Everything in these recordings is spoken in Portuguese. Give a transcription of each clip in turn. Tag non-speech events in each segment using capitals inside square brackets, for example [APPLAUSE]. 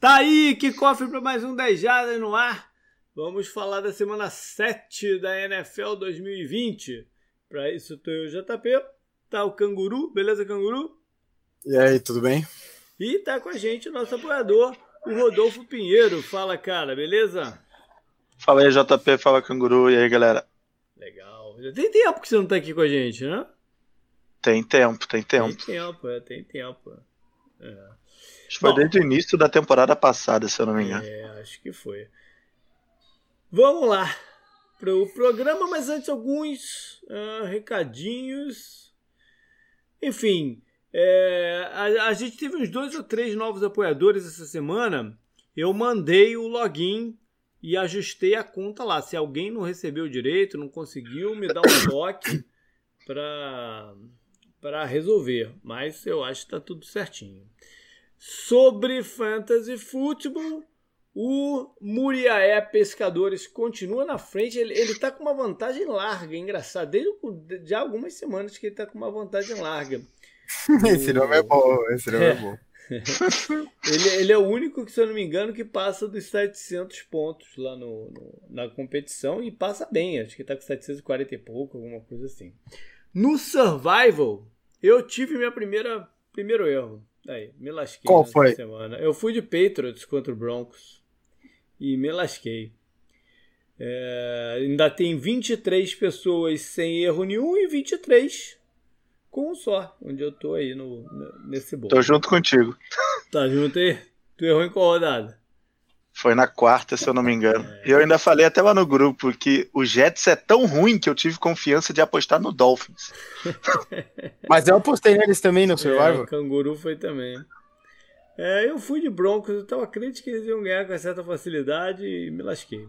Tá aí, que cofre para mais um 10 Jardas no ar. Vamos falar da semana 7 da NFL 2020. Para isso, tô eu, JP. Tá o Canguru, beleza, Canguru? E aí, tudo bem? E tá com a gente o nosso apoiador, o Rodolfo Pinheiro. Fala, cara, beleza? Fala aí, JP, fala Canguru. E aí, galera? Legal. Já tem tempo que você não tá aqui com a gente, né? Tem tempo, tem tempo. Tem tempo, é, tem tempo. É. Acho que foi desde o início da temporada passada, se eu não me engano. É, acho que foi. Vamos lá para o programa, mas antes alguns uh, recadinhos. Enfim, é, a, a, gente teve uns dois ou três novos apoiadores essa semana. Eu mandei o login e ajustei a conta lá. Se alguém não recebeu direito, não conseguiu, me dá um [COUGHS] toque para para resolver. Mas eu acho que está tudo certinho. Sobre Fantasy Football, o Muriaé Pescadores continua na frente. Ele, ele tá com uma vantagem larga, engraçado. Desde já algumas semanas que ele tá com uma vantagem larga. [LAUGHS] esse nome é bom, esse nome é, é bom. [LAUGHS] ele, ele, é o único, que, se eu não me engano, que passa dos 700 pontos lá no, no, na competição e passa bem. Acho que tá com 740 e pouco, alguma coisa assim. No Survival, eu tive minha primeira primeiro erro. Aí, me lasquei Qual foi? semana. Eu fui de Patriots contra o Broncos e me lasquei. É, ainda tem 23 pessoas sem erro nenhum e 23 com um só, onde eu tô aí no, nesse bolo. Tô junto contigo. Tá junto aí? Tu errou em qual rodada? Foi na quarta, se eu não me engano. E eu ainda falei até lá no grupo que o Jets é tão ruim que eu tive confiança de apostar no Dolphins. [LAUGHS] Mas eu apostei neles também no Survivor. É, o Canguru foi também. É, eu fui de Broncos, eu tava crente que eles iam ganhar com certa facilidade e me lasquei.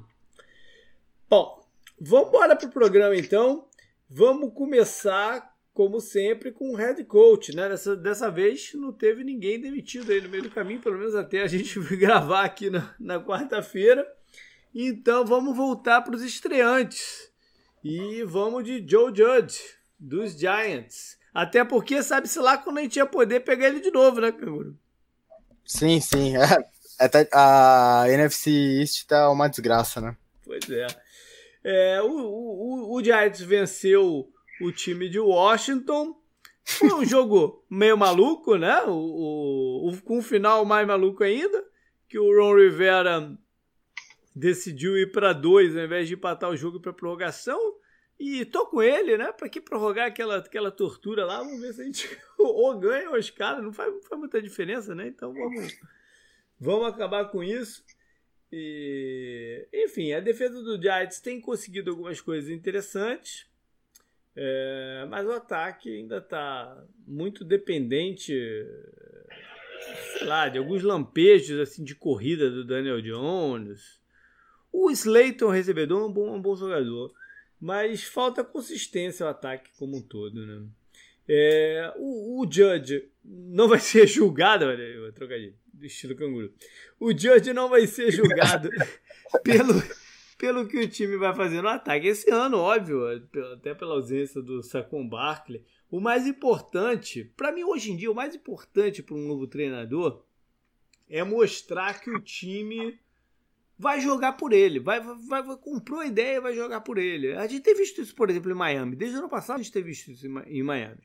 Bom, vamos embora pro programa então. Vamos começar como sempre, com o head coach, né? Dessa, dessa vez não teve ninguém demitido aí no meio do caminho, pelo menos até a gente [LAUGHS] gravar aqui na, na quarta-feira. Então vamos voltar para os estreantes. E vamos de Joe Judge, dos Giants. Até porque sabe-se lá quando a gente ia poder pegar ele de novo, né, Canguru? Sim, sim. É, a NFC East tá uma desgraça, né? Pois é. é o, o, o Giants venceu o time de Washington. Foi um jogo meio maluco, né? O, o, o, com um final mais maluco ainda, que o Ron Rivera decidiu ir para dois ao invés de empatar o jogo para prorrogação. E tô com ele, né? Para que prorrogar aquela, aquela tortura lá? Vamos ver se a gente [LAUGHS] ou ganha ou os caras. Não faz, não faz muita diferença, né? Então vamos, vamos acabar com isso. E, enfim, a defesa do Giants tem conseguido algumas coisas interessantes. É, mas o ataque ainda está muito dependente, sei lá, de alguns lampejos assim de corrida do Daniel Jones. O Slayton, recebedor, é um bom, um bom jogador, mas falta consistência o ataque como um todo, né? É, o, o, Judge não vai ser julgado, olha, trocadilho, do estilo canguru. O Judge não vai ser julgado [LAUGHS] pelo pelo que o time vai fazer no ataque. Esse ano, óbvio, até pela ausência do Saquon Barkley, o mais importante, para mim hoje em dia, o mais importante para um novo treinador é mostrar que o time vai jogar por ele, vai, vai, vai comprou a ideia e vai jogar por ele. A gente tem visto isso, por exemplo, em Miami. Desde o ano passado a gente tem visto isso em Miami.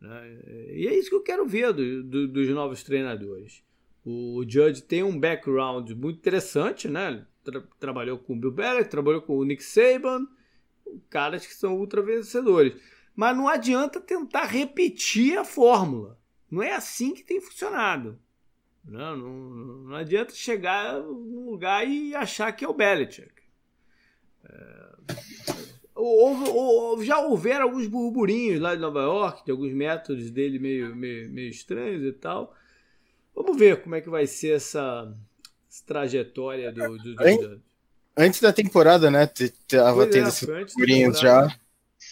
Né? E é isso que eu quero ver do, do, dos novos treinadores. O Judge tem um background muito interessante, né? Tra trabalhou com o Bill Belichick, trabalhou com o Nick Saban, caras que são ultra vencedores. Mas não adianta tentar repetir a fórmula. Não é assim que tem funcionado. Não, não, não adianta chegar num lugar e achar que é o Belichick. É, houve, houve, já houveram alguns burburinhos lá de Nova York, de alguns métodos dele meio, meio, meio estranhos e tal. Vamos ver como é que vai ser essa, trajetória do, do, do, Antes da temporada, né? Tava pois tendo é, esses furinhos já.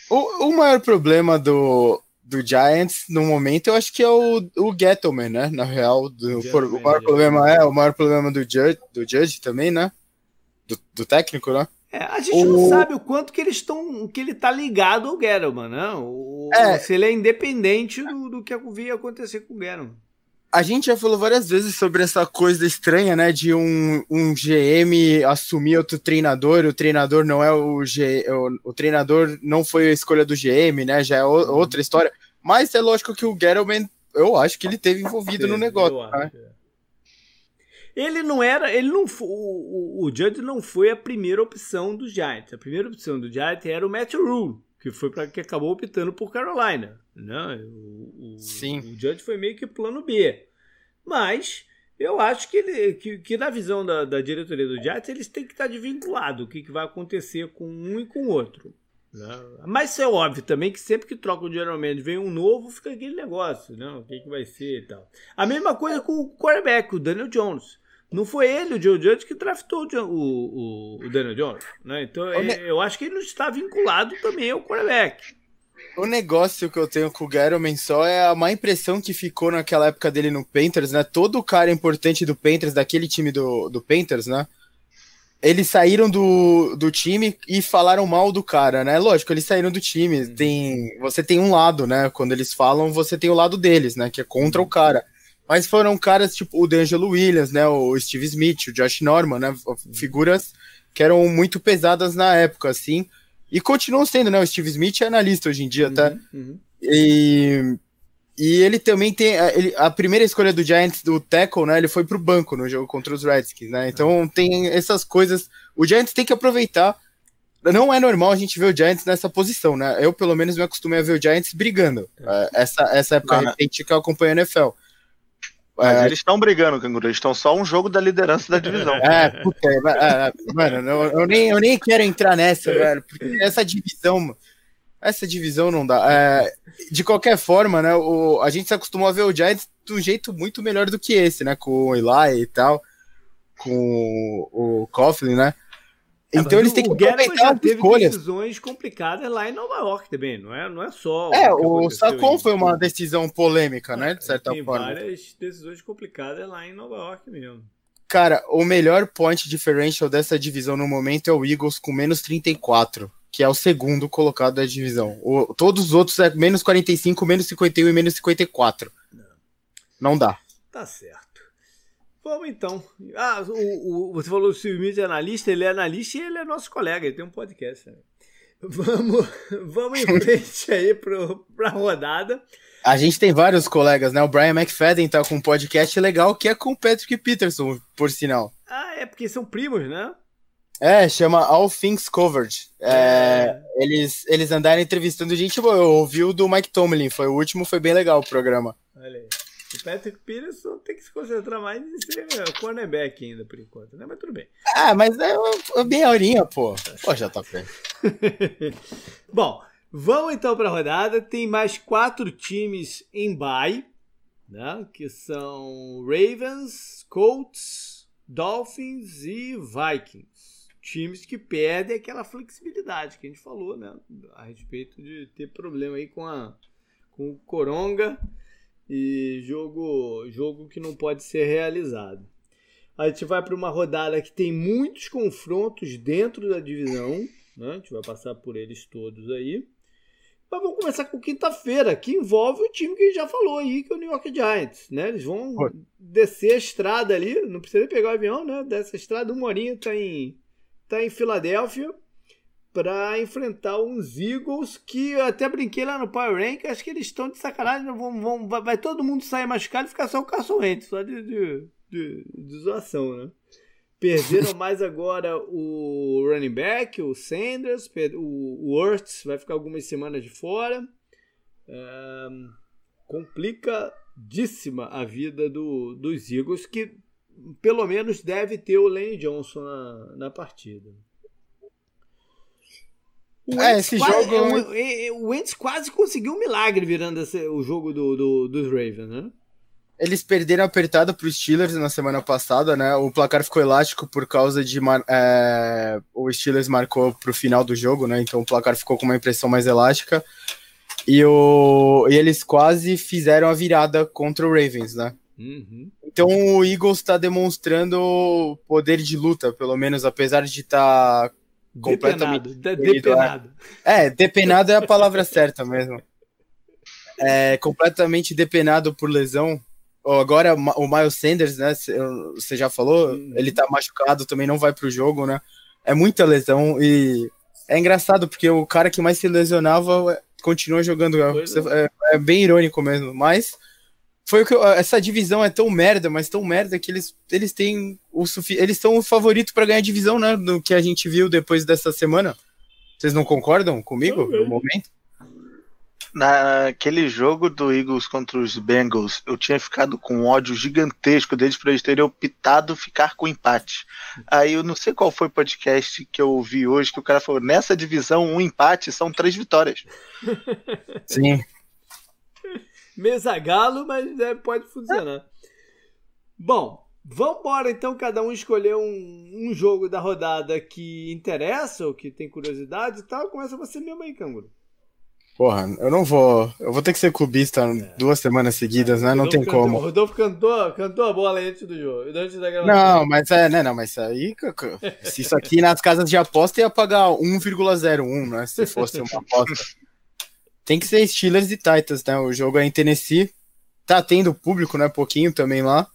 O, o maior problema do, do Giants no momento, eu acho que é o, o Gettleman, né? Na real, do, por, o maior problema é o maior problema do Judge, do Judge também, né? Do, do técnico, né? É, a gente o... não sabe o quanto que eles estão, que ele tá ligado ao Gettleman, né? O, é. Se ele é independente do, do que havia acontecer com o Gettleman. A gente já falou várias vezes sobre essa coisa estranha, né? De um, um GM assumir outro treinador, o treinador não é o G, o, o treinador não foi a escolha do GM, né? Já é o, uhum. outra história. Mas é lógico que o Gettleman, eu acho que ele teve envolvido no negócio. Né? Ele não era, ele não o, o, o Judge não foi a primeira opção do Giants. A primeira opção do Giants era o Matt Rule, que foi para que acabou optando por Carolina. Né? O, o, Sim. o Judge foi meio que plano B. Mas eu acho que, ele, que, que na visão da, da, diretoria do Giants, eles têm que estar desvinculados o que, que vai acontecer com um e com o outro. Né? Mas é óbvio também que sempre que troca o general manager vem um novo, fica aquele negócio, né? o que, que vai ser e tal. A mesma coisa com o quarterback, o Daniel Jones. Não foi ele, o Joe Judge, que draftou o, o, o Daniel Jones. Né? Então é, eu acho que ele não está vinculado também ao quarterback. O negócio que eu tenho com o Gettleman só é a má impressão que ficou naquela época dele no Panthers, né? Todo cara importante do Panthers, daquele time do, do Panthers, né? Eles saíram do, do time e falaram mal do cara, né? Lógico, eles saíram do time. Uhum. Tem, você tem um lado, né? Quando eles falam, você tem o lado deles, né? Que é contra o cara. Mas foram caras tipo o D'Angelo Williams, né? O Steve Smith, o Josh Norman, né? Figuras que eram muito pesadas na época, assim. E continuam sendo, né? O Steve Smith é analista hoje em dia, tá? uhum, tá? Uhum. E, e ele também tem. A, ele, a primeira escolha do Giants, do tackle, né? Ele foi pro banco no jogo contra os Redskins, né? Então uhum. tem essas coisas. O Giants tem que aproveitar. Não é normal a gente ver o Giants nessa posição, né? Eu, pelo menos, me acostumei a ver o Giants brigando. É. Essa, essa época recente que eu acompanho a NFL. Mas é... eles estão brigando, Canguru. Eles estão só um jogo da liderança da divisão. É, puta, é, é, mano, eu, eu, nem, eu nem quero entrar nessa, velho, porque essa divisão, essa divisão não dá. É, de qualquer forma, né, o, a gente se acostumou a ver o Giants de um jeito muito melhor do que esse, né, com o Eli e tal, com o Coughlin, né. É, então eles têm que aproveitar as teve escolhas. decisões complicadas lá em Nova York também, não é, não é só. É, o, o Sacon foi uma decisão polêmica, né? De certa tem forma. Tem várias decisões complicadas lá em Nova York mesmo. Cara, o melhor point differential dessa divisão no momento é o Eagles com menos 34, que é o segundo colocado da divisão. O, todos os outros é menos 45, menos 51 e menos 54. Não, não dá. Tá certo. Vamos então. Ah, o, o, você falou que o Silvio é analista, ele é analista e ele é nosso colega, ele tem um podcast. Né? Vamos, [LAUGHS] vamos em frente aí para a rodada. A gente tem vários colegas, né? O Brian McFadden tá com um podcast legal que é com o Patrick Peterson, por sinal. Ah, é porque são primos, né? É, chama All Things Covered. É, é. Eles, eles andaram entrevistando gente boa. Eu ouvi o do Mike Tomlin, foi o último, foi bem legal o programa. Olha aí. O Patrick Peterson tem que se concentrar mais em ser cornerback ainda, por enquanto, né? Mas tudo bem. Ah, mas é, é meia horinha, pô. Pô, já tá bem. [LAUGHS] Bom, vamos então para a rodada. Tem mais quatro times em bye, né? Que são Ravens, Colts, Dolphins e Vikings. Times que perdem aquela flexibilidade que a gente falou, né? A respeito de ter problema aí com, a, com o Coronga e jogo, jogo que não pode ser realizado. A gente vai para uma rodada que tem muitos confrontos dentro da divisão, né? a gente vai passar por eles todos aí. Mas vamos começar com quinta-feira, que envolve o time que a gente já falou aí, que é o New York Giants. Né? Eles vão descer a estrada ali, não precisa nem pegar o avião, né? Dessa estrada, uma horinha tá em, tá em Filadélfia para enfrentar uns Eagles que eu até brinquei lá no Power Rank, acho que eles estão de sacanagem, vão, vão, vai, vai, todo mundo sair machucado e ficar só o Carson Wentz, só de, de, de, de zoação, né? Perderam [LAUGHS] mais agora o running back, o Sanders, o, Ertz vai ficar algumas semanas de fora. É, complicadíssima a vida do, dos Eagles, que pelo menos deve ter o Lane Johnson na, na partida. O é, esse quase, jogo. O, é o Wentz quase conseguiu um milagre virando esse, o jogo do, do, dos Ravens, né? Eles perderam apertado para os Steelers na semana passada, né? O placar ficou elástico por causa de. É, o Steelers marcou para o final do jogo, né? Então o placar ficou com uma impressão mais elástica. E, o, e eles quase fizeram a virada contra o Ravens, né? Uhum. Então o Eagles está demonstrando poder de luta, pelo menos, apesar de estar tá completamente. Depenado. depenado. É, depenado é a palavra certa mesmo. É, completamente depenado por lesão. agora o Miles Sanders, né? Você já falou, uhum. ele tá machucado, também não vai pro jogo, né? É muita lesão e é engraçado porque o cara que mais se lesionava continua jogando. É, é, é bem irônico mesmo, mas foi o que eu, essa divisão é tão merda, mas tão merda que eles, eles têm o sufi eles são o favorito para ganhar a divisão, né? Do que a gente viu depois dessa semana. Vocês não concordam comigo no momento? Naquele jogo do Eagles contra os Bengals, eu tinha ficado com um ódio gigantesco deles para eles terem optado ficar com empate. Aí eu não sei qual foi o podcast que eu ouvi hoje que o cara falou: nessa divisão, um empate são três vitórias. Sim. Mesa galo, mas é, pode funcionar. Bom, vamos embora então, cada um escolher um, um jogo da rodada que interessa ou que tem curiosidade e tal. Começa você mesmo aí, Canguru. Porra, eu não vou. Eu vou ter que ser clubista é. duas semanas seguidas, né? Não tem cantou, como. O Rodolfo cantou, cantou a bola antes do jogo. Antes da não, mas é, né? Não, mas isso aí. Se isso aqui nas casas de aposta ia pagar 1,01, né? Se fosse uma aposta. Tem que ser Steelers e Titans, né? O jogo é em Tennessee. Tá tendo público, né? Pouquinho também lá.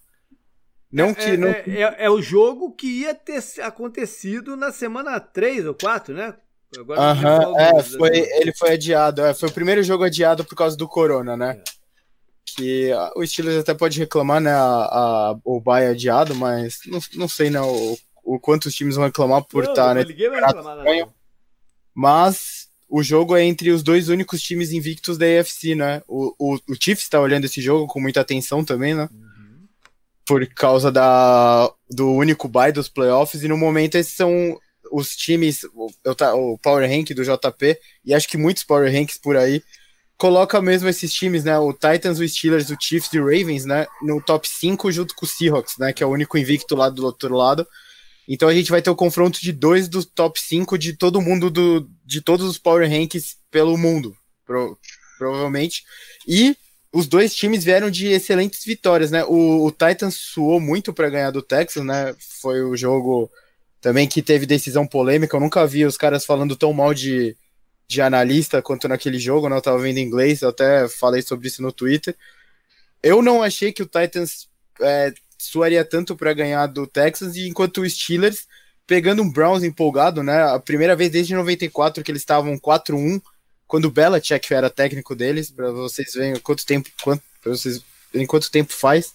Não é, que. Não... É, é, é, o jogo que ia ter acontecido na semana 3 ou 4, né? Aham, uhum, é, foi, ele foi adiado. É, foi o primeiro jogo adiado por causa do Corona, né? É. Que a, o Steelers até pode reclamar, né? A, a, o bye adiado, mas não, não sei, né? O, o quanto os times vão reclamar por estar, né? Ninguém vai reclamar, não. Mas o jogo é entre os dois únicos times invictos da AFC, né? O, o, o Chiefs está olhando esse jogo com muita atenção também, né? Uhum. Por causa da, do único bye dos playoffs, e no momento esses são os times, o, o Power Rank do JP, e acho que muitos Power Ranks por aí, coloca mesmo esses times, né? O Titans, o Steelers, o Chiefs e o Ravens, né? No top 5 junto com o Seahawks, né? Que é o único invicto lá do outro lado. Então a gente vai ter o confronto de dois dos top 5 de todo mundo, do, de todos os Power Ranks pelo mundo, pro, provavelmente. E os dois times vieram de excelentes vitórias, né? O, o Titans suou muito para ganhar do Texas, né? Foi o jogo também que teve decisão polêmica. Eu nunca vi os caras falando tão mal de, de analista quanto naquele jogo, né? Eu tava vendo em inglês, eu até falei sobre isso no Twitter. Eu não achei que o Titans é, suaria tanto para ganhar do Texas, enquanto o Steelers, pegando um Browns empolgado, né? A primeira vez desde 94 que eles estavam 4-1, quando o Belichick era técnico deles, para vocês verem quanto tempo, quanto, vocês verem quanto tempo faz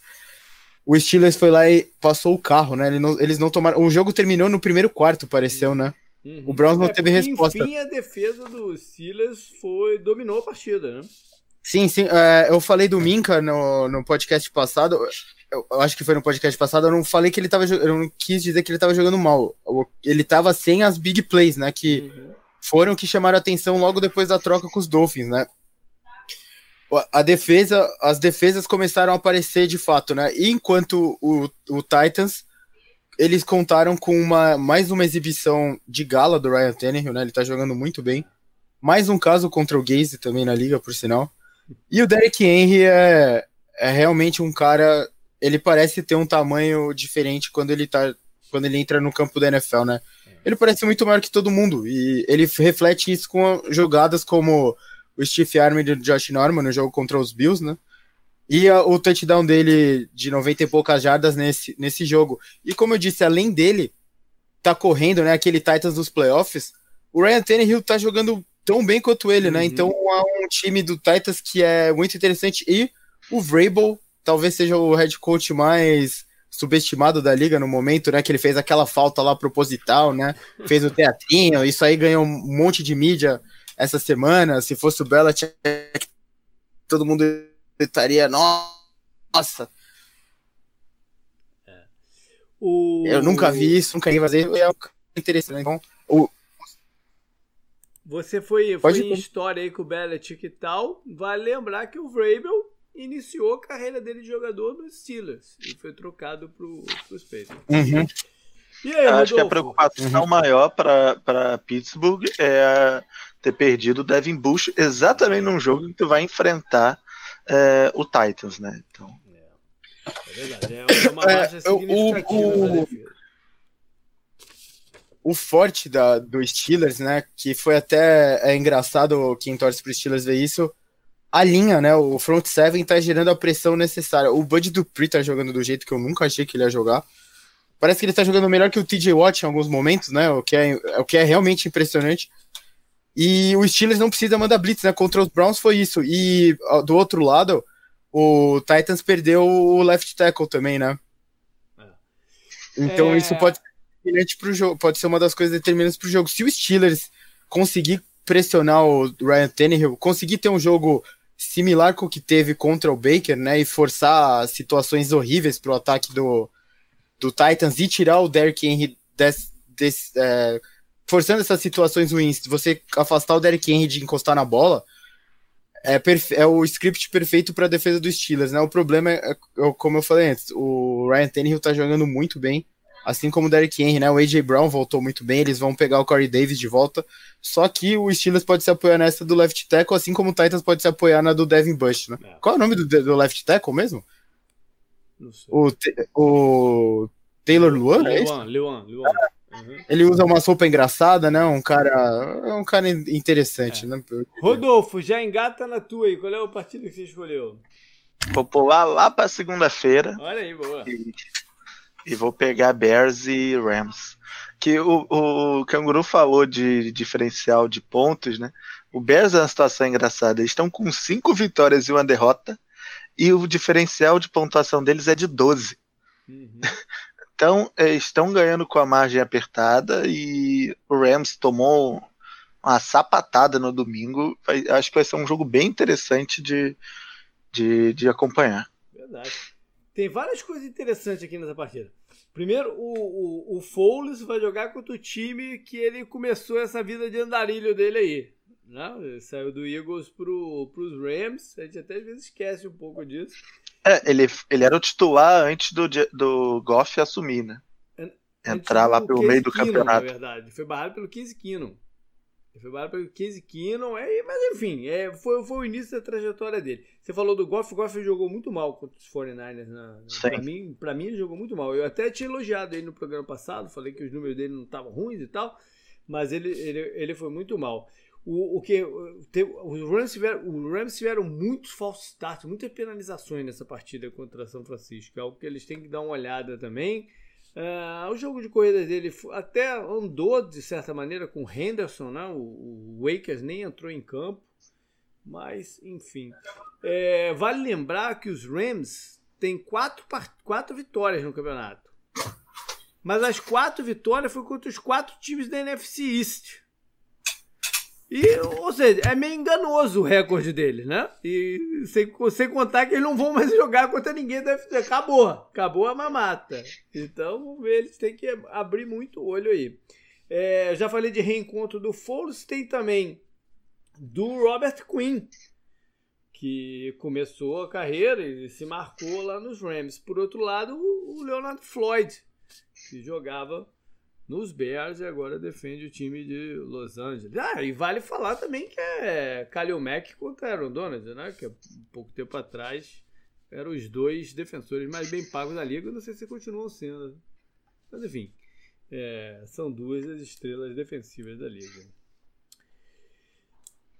o Steelers foi lá e passou o carro, né? Eles não, eles não tomaram. O jogo terminou no primeiro quarto, pareceu, né? Uhum. O Browns não é, teve resposta. Enfim, a defesa do Steelers foi dominou a partida, né? Sim, sim. É, eu falei do Minka no, no podcast passado. Eu, eu, acho que foi no podcast passado. Eu não falei que ele tava. Eu não quis dizer que ele tava jogando mal. Ele tava sem as big plays, né? Que uhum. foram que chamaram a atenção logo depois da troca com os Dolphins, né? a defesa, as defesas começaram a aparecer de fato, né? E enquanto o, o Titans, eles contaram com uma mais uma exibição de gala do Ryan Tannehill, né? Ele tá jogando muito bem. Mais um caso contra o Gaze também na liga, por sinal. E o Derek Henry é, é realmente um cara. Ele parece ter um tamanho diferente quando ele tá. Quando ele entra no campo da NFL, né? Ele parece muito maior que todo mundo. E ele reflete isso com jogadas como o Steve Army do Josh Norman no jogo contra os Bills, né? E a, o touchdown dele de 90 e poucas jardas nesse, nesse jogo. E como eu disse, além dele tá correndo, né, aquele Titans dos playoffs, o Ryan Tannehill tá jogando tão bem quanto ele, né? uhum. Então é um time do Titans que é muito interessante e o Vrabel talvez seja o head coach mais subestimado da liga no momento, né? Que ele fez aquela falta lá proposital, né? Fez o teatrinho, isso aí ganhou um monte de mídia essa semana, se fosse o Belichick, todo mundo estaria, nossa. É. O... Eu nunca vi isso, nunca ia fazer, é interessante. Então, o... Você foi, foi em história aí com o Belichick e tal, vale lembrar que o Vrabel iniciou a carreira dele de jogador nos Steelers e foi trocado para os Patriots. Uhum. E aí, Acho que a preocupação uhum. maior para Pittsburgh é ter perdido o Devin Bush exatamente num jogo que tu vai enfrentar é, o Titans, né? Então. É, é verdade, é uma baixa é, significativa o, o, o forte da, do Steelers, né? Que foi até é engraçado quem torce pro Steelers ver isso. A linha, né? O front seven tá gerando a pressão necessária. O Bud Dupree tá jogando do jeito que eu nunca achei que ele ia jogar. Parece que ele tá jogando melhor que o TJ Watt em alguns momentos, né? O que é, o que é realmente impressionante. E o Steelers não precisa mandar blitz, né? Contra os Browns foi isso. E do outro lado, o Titans perdeu o left tackle também, né? É. Então é... isso pode ser pro jogo, pode ser uma das coisas determinantes pro jogo. Se o Steelers conseguir pressionar o Ryan Tannehill, conseguir ter um jogo similar com o que teve contra o Baker, né, e forçar situações horríveis pro ataque do, do Titans e tirar o Derrick Henry des, des, é, forçando essas situações ruins, você afastar o Derrick Henry de encostar na bola, é, é o script perfeito para a defesa dos Steelers, né? O problema é, é, como eu falei antes, o Ryan Tannehill tá jogando muito bem, assim como o Derrick Henry, né? O AJ Brown voltou muito bem, eles vão pegar o Corey Davis de volta. Só que o Steelers pode se apoiar nessa do left tackle, assim como o Titans pode se apoiar na do Devin Bush, né? É. Qual é o nome do, do left tackle mesmo? O, o Taylor Luan? Luan, é Luan, Luan. Uhum. Ele usa uma sopa engraçada, né? Um cara, é um cara interessante, é. né? Rodolfo, já engata na tua aí. Qual é o partido que você escolheu? Vou pular lá para segunda-feira. Olha aí, boa. E, e, vou pegar Bears e Rams. Que o, o Canguru falou de diferencial de pontos, né? O Bears é uma situação engraçada. Eles estão com cinco vitórias e uma derrota. E o diferencial de pontuação deles é de 12. Uhum. [LAUGHS] Então, estão ganhando com a margem apertada e o Rams tomou uma sapatada no domingo. Acho que vai ser um jogo bem interessante de, de, de acompanhar. Verdade. Tem várias coisas interessantes aqui nessa partida. Primeiro, o, o, o Foles vai jogar contra o time que ele começou essa vida de andarilho dele aí. Né? Ele saiu do Eagles para os Rams. A gente até às vezes esquece um pouco disso. É, ele, ele era o titular antes do, do Goff assumir, né? Entrar lá pelo meio do Keenum, campeonato. Na verdade, foi barrado pelo 15 Keenum. Ele foi pelo 15 Keenum, é, mas enfim, é, foi, foi o início da trajetória dele. Você falou do Goff, o Goff jogou muito mal contra os 49ers. Na, pra, mim, pra mim, ele jogou muito mal. Eu até tinha elogiado ele no programa passado, falei que os números dele não estavam ruins e tal, mas ele, ele, ele foi muito mal. O, o que os Rams tiveram, os Rams tiveram muitos falsos starts, muitas penalizações nessa partida contra São Francisco. É algo que eles têm que dar uma olhada também. Uh, o jogo de corrida dele até andou de certa maneira com Henderson, né? o, o Wakers nem entrou em campo, mas enfim. É, vale lembrar que os Rams têm quatro, quatro vitórias no campeonato, mas as quatro vitórias foi contra os quatro times da NFC East. E, ou seja, é meio enganoso o recorde dele, né? E sem, sem contar que eles não vão mais [LAUGHS] jogar contra ninguém da UFC. Acabou. Acabou a mamata. Então, eles têm que abrir muito o olho aí. É, já falei de reencontro do Foles, tem também do Robert Quinn, que começou a carreira e se marcou lá nos Rams. Por outro lado, o Leonard Floyd, que jogava nos Bears e agora defende o time de Los Angeles. Ah, e vale falar também que é Kalil Mack contra Aaron Donald, né? Que um pouco tempo atrás eram os dois defensores mais bem pagos da liga. Não sei se continuam sendo. Mas enfim, é, são duas as estrelas defensivas da liga.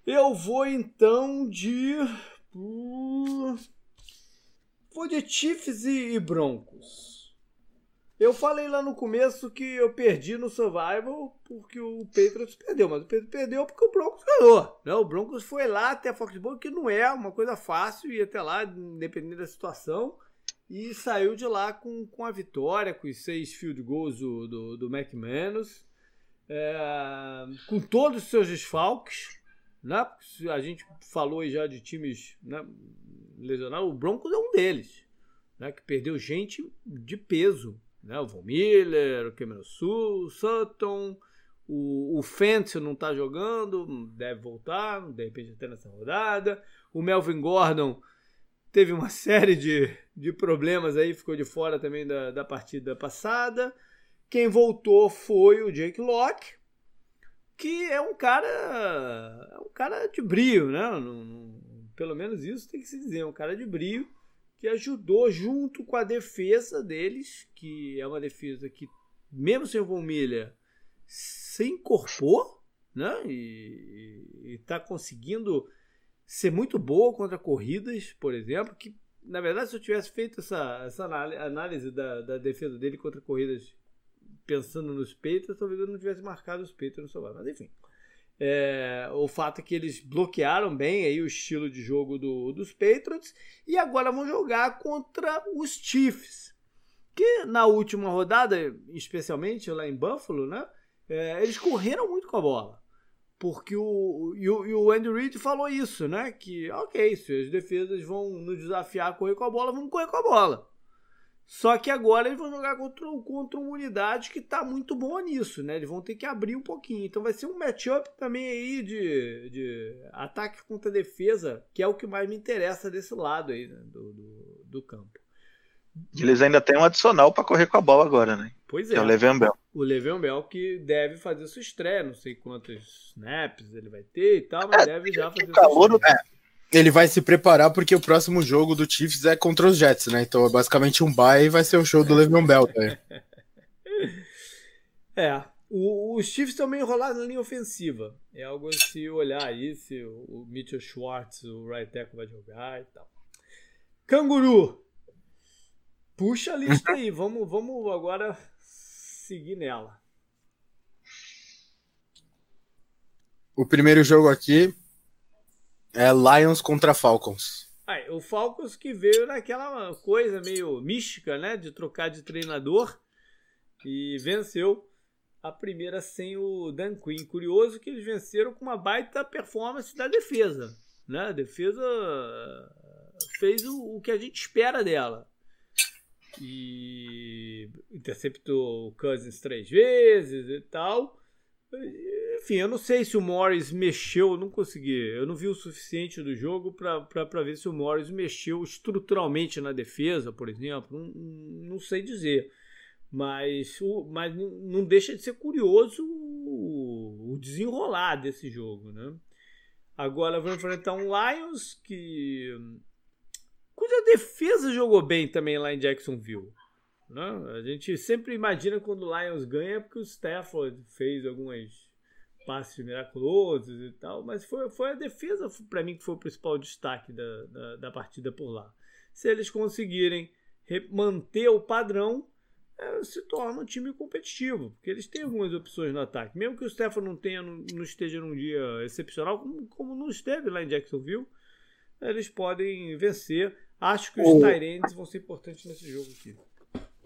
Eu vou então de. Vou de Chiefs e Broncos. Eu falei lá no começo que eu perdi no Survival porque o Patriots perdeu, mas o Patriots perdeu porque o Broncos ganhou. Né? O Broncos foi lá até a Foxborough, que não é uma coisa fácil, ir até lá, independente da situação, e saiu de lá com, com a vitória, com os seis field goals do, do, do McManus, é, com todos os seus desfalques. Né? A gente falou já de times né, lesionados, o Broncos é um deles, né, que perdeu gente de peso né? O Von Miller, o Cameron Sul, o Sutton, o, o Fentz não está jogando, deve voltar, de repente até nessa rodada. O Melvin Gordon teve uma [LAUGHS] série de, de problemas aí, ficou de fora também da, da partida passada. Quem voltou foi o Jake Locke, que é um cara é um cara de brio, né? pelo menos isso tem que se dizer, é um cara de brio que ajudou junto com a defesa deles, que é uma defesa que, mesmo sem o Von Miller, se incorporou né? e está conseguindo ser muito boa contra corridas, por exemplo, que na verdade se eu tivesse feito essa, essa análise da, da defesa dele contra corridas pensando nos Patriots, talvez eu não tivesse marcado os Patriots no mas enfim. É, o fato é que eles bloquearam bem aí o estilo de jogo do, dos Patriots e agora vão jogar contra os Chiefs, que na última rodada, especialmente lá em Buffalo, né, é, eles correram muito com a bola. Porque o, e o, e o Andy Reid falou isso, né? Que, ok, se as defesas vão nos desafiar a correr com a bola, vamos correr com a bola. Só que agora eles vão jogar contra, contra uma unidade que está muito boa nisso, né? Eles vão ter que abrir um pouquinho. Então vai ser um matchup também aí de, de ataque contra defesa, que é o que mais me interessa desse lado aí né? do, do, do, campo. Eles ainda têm um adicional para correr com a bola agora, né? Pois é. é o Le'Veon Bell. O Le'Veon Bell que deve fazer sua estreia, não sei quantos snaps ele vai ter e tal, mas é, deve já fazer calor, sua estreia. É ele vai se preparar porque o próximo jogo do Chiefs é contra os Jets, né? Então é basicamente um bye e vai ser o show do Le'Veon Bell. Tá? [LAUGHS] é, o, os Chiefs estão meio enrolados na linha ofensiva. É algo a se olhar aí, se o, o Mitchell Schwartz, o right tackle vai jogar e tal. Canguru! Puxa a lista aí, [LAUGHS] vamos, vamos agora seguir nela. O primeiro jogo aqui é Lions contra Falcons. Ah, o Falcons que veio naquela coisa meio mística, né? De trocar de treinador e venceu a primeira sem o Dan Quinn. Curioso que eles venceram com uma baita performance da defesa. Né? A defesa fez o, o que a gente espera dela. E interceptou o Cousins três vezes e tal. Enfim, eu não sei se o Morris mexeu, eu não consegui. Eu não vi o suficiente do jogo para ver se o Morris mexeu estruturalmente na defesa, por exemplo. Não, não sei dizer. Mas, o, mas não deixa de ser curioso o, o desenrolar desse jogo, né? Agora vamos enfrentar um Lions que cuja defesa jogou bem também lá em Jacksonville. Né? A gente sempre imagina quando o Lions ganha porque o Stafford fez algumas passes miraculosos e tal, mas foi, foi a defesa para mim que foi o principal destaque da, da, da, partida por lá. Se eles conseguirem manter o padrão, é, se torna um time competitivo, porque eles têm algumas opções no ataque. Mesmo que o Stefan não tenha, não, esteja num dia excepcional, como, como não esteve lá em Jacksonville, eles podem vencer. Acho que os. Tyrands vão ser importantes nesse jogo aqui.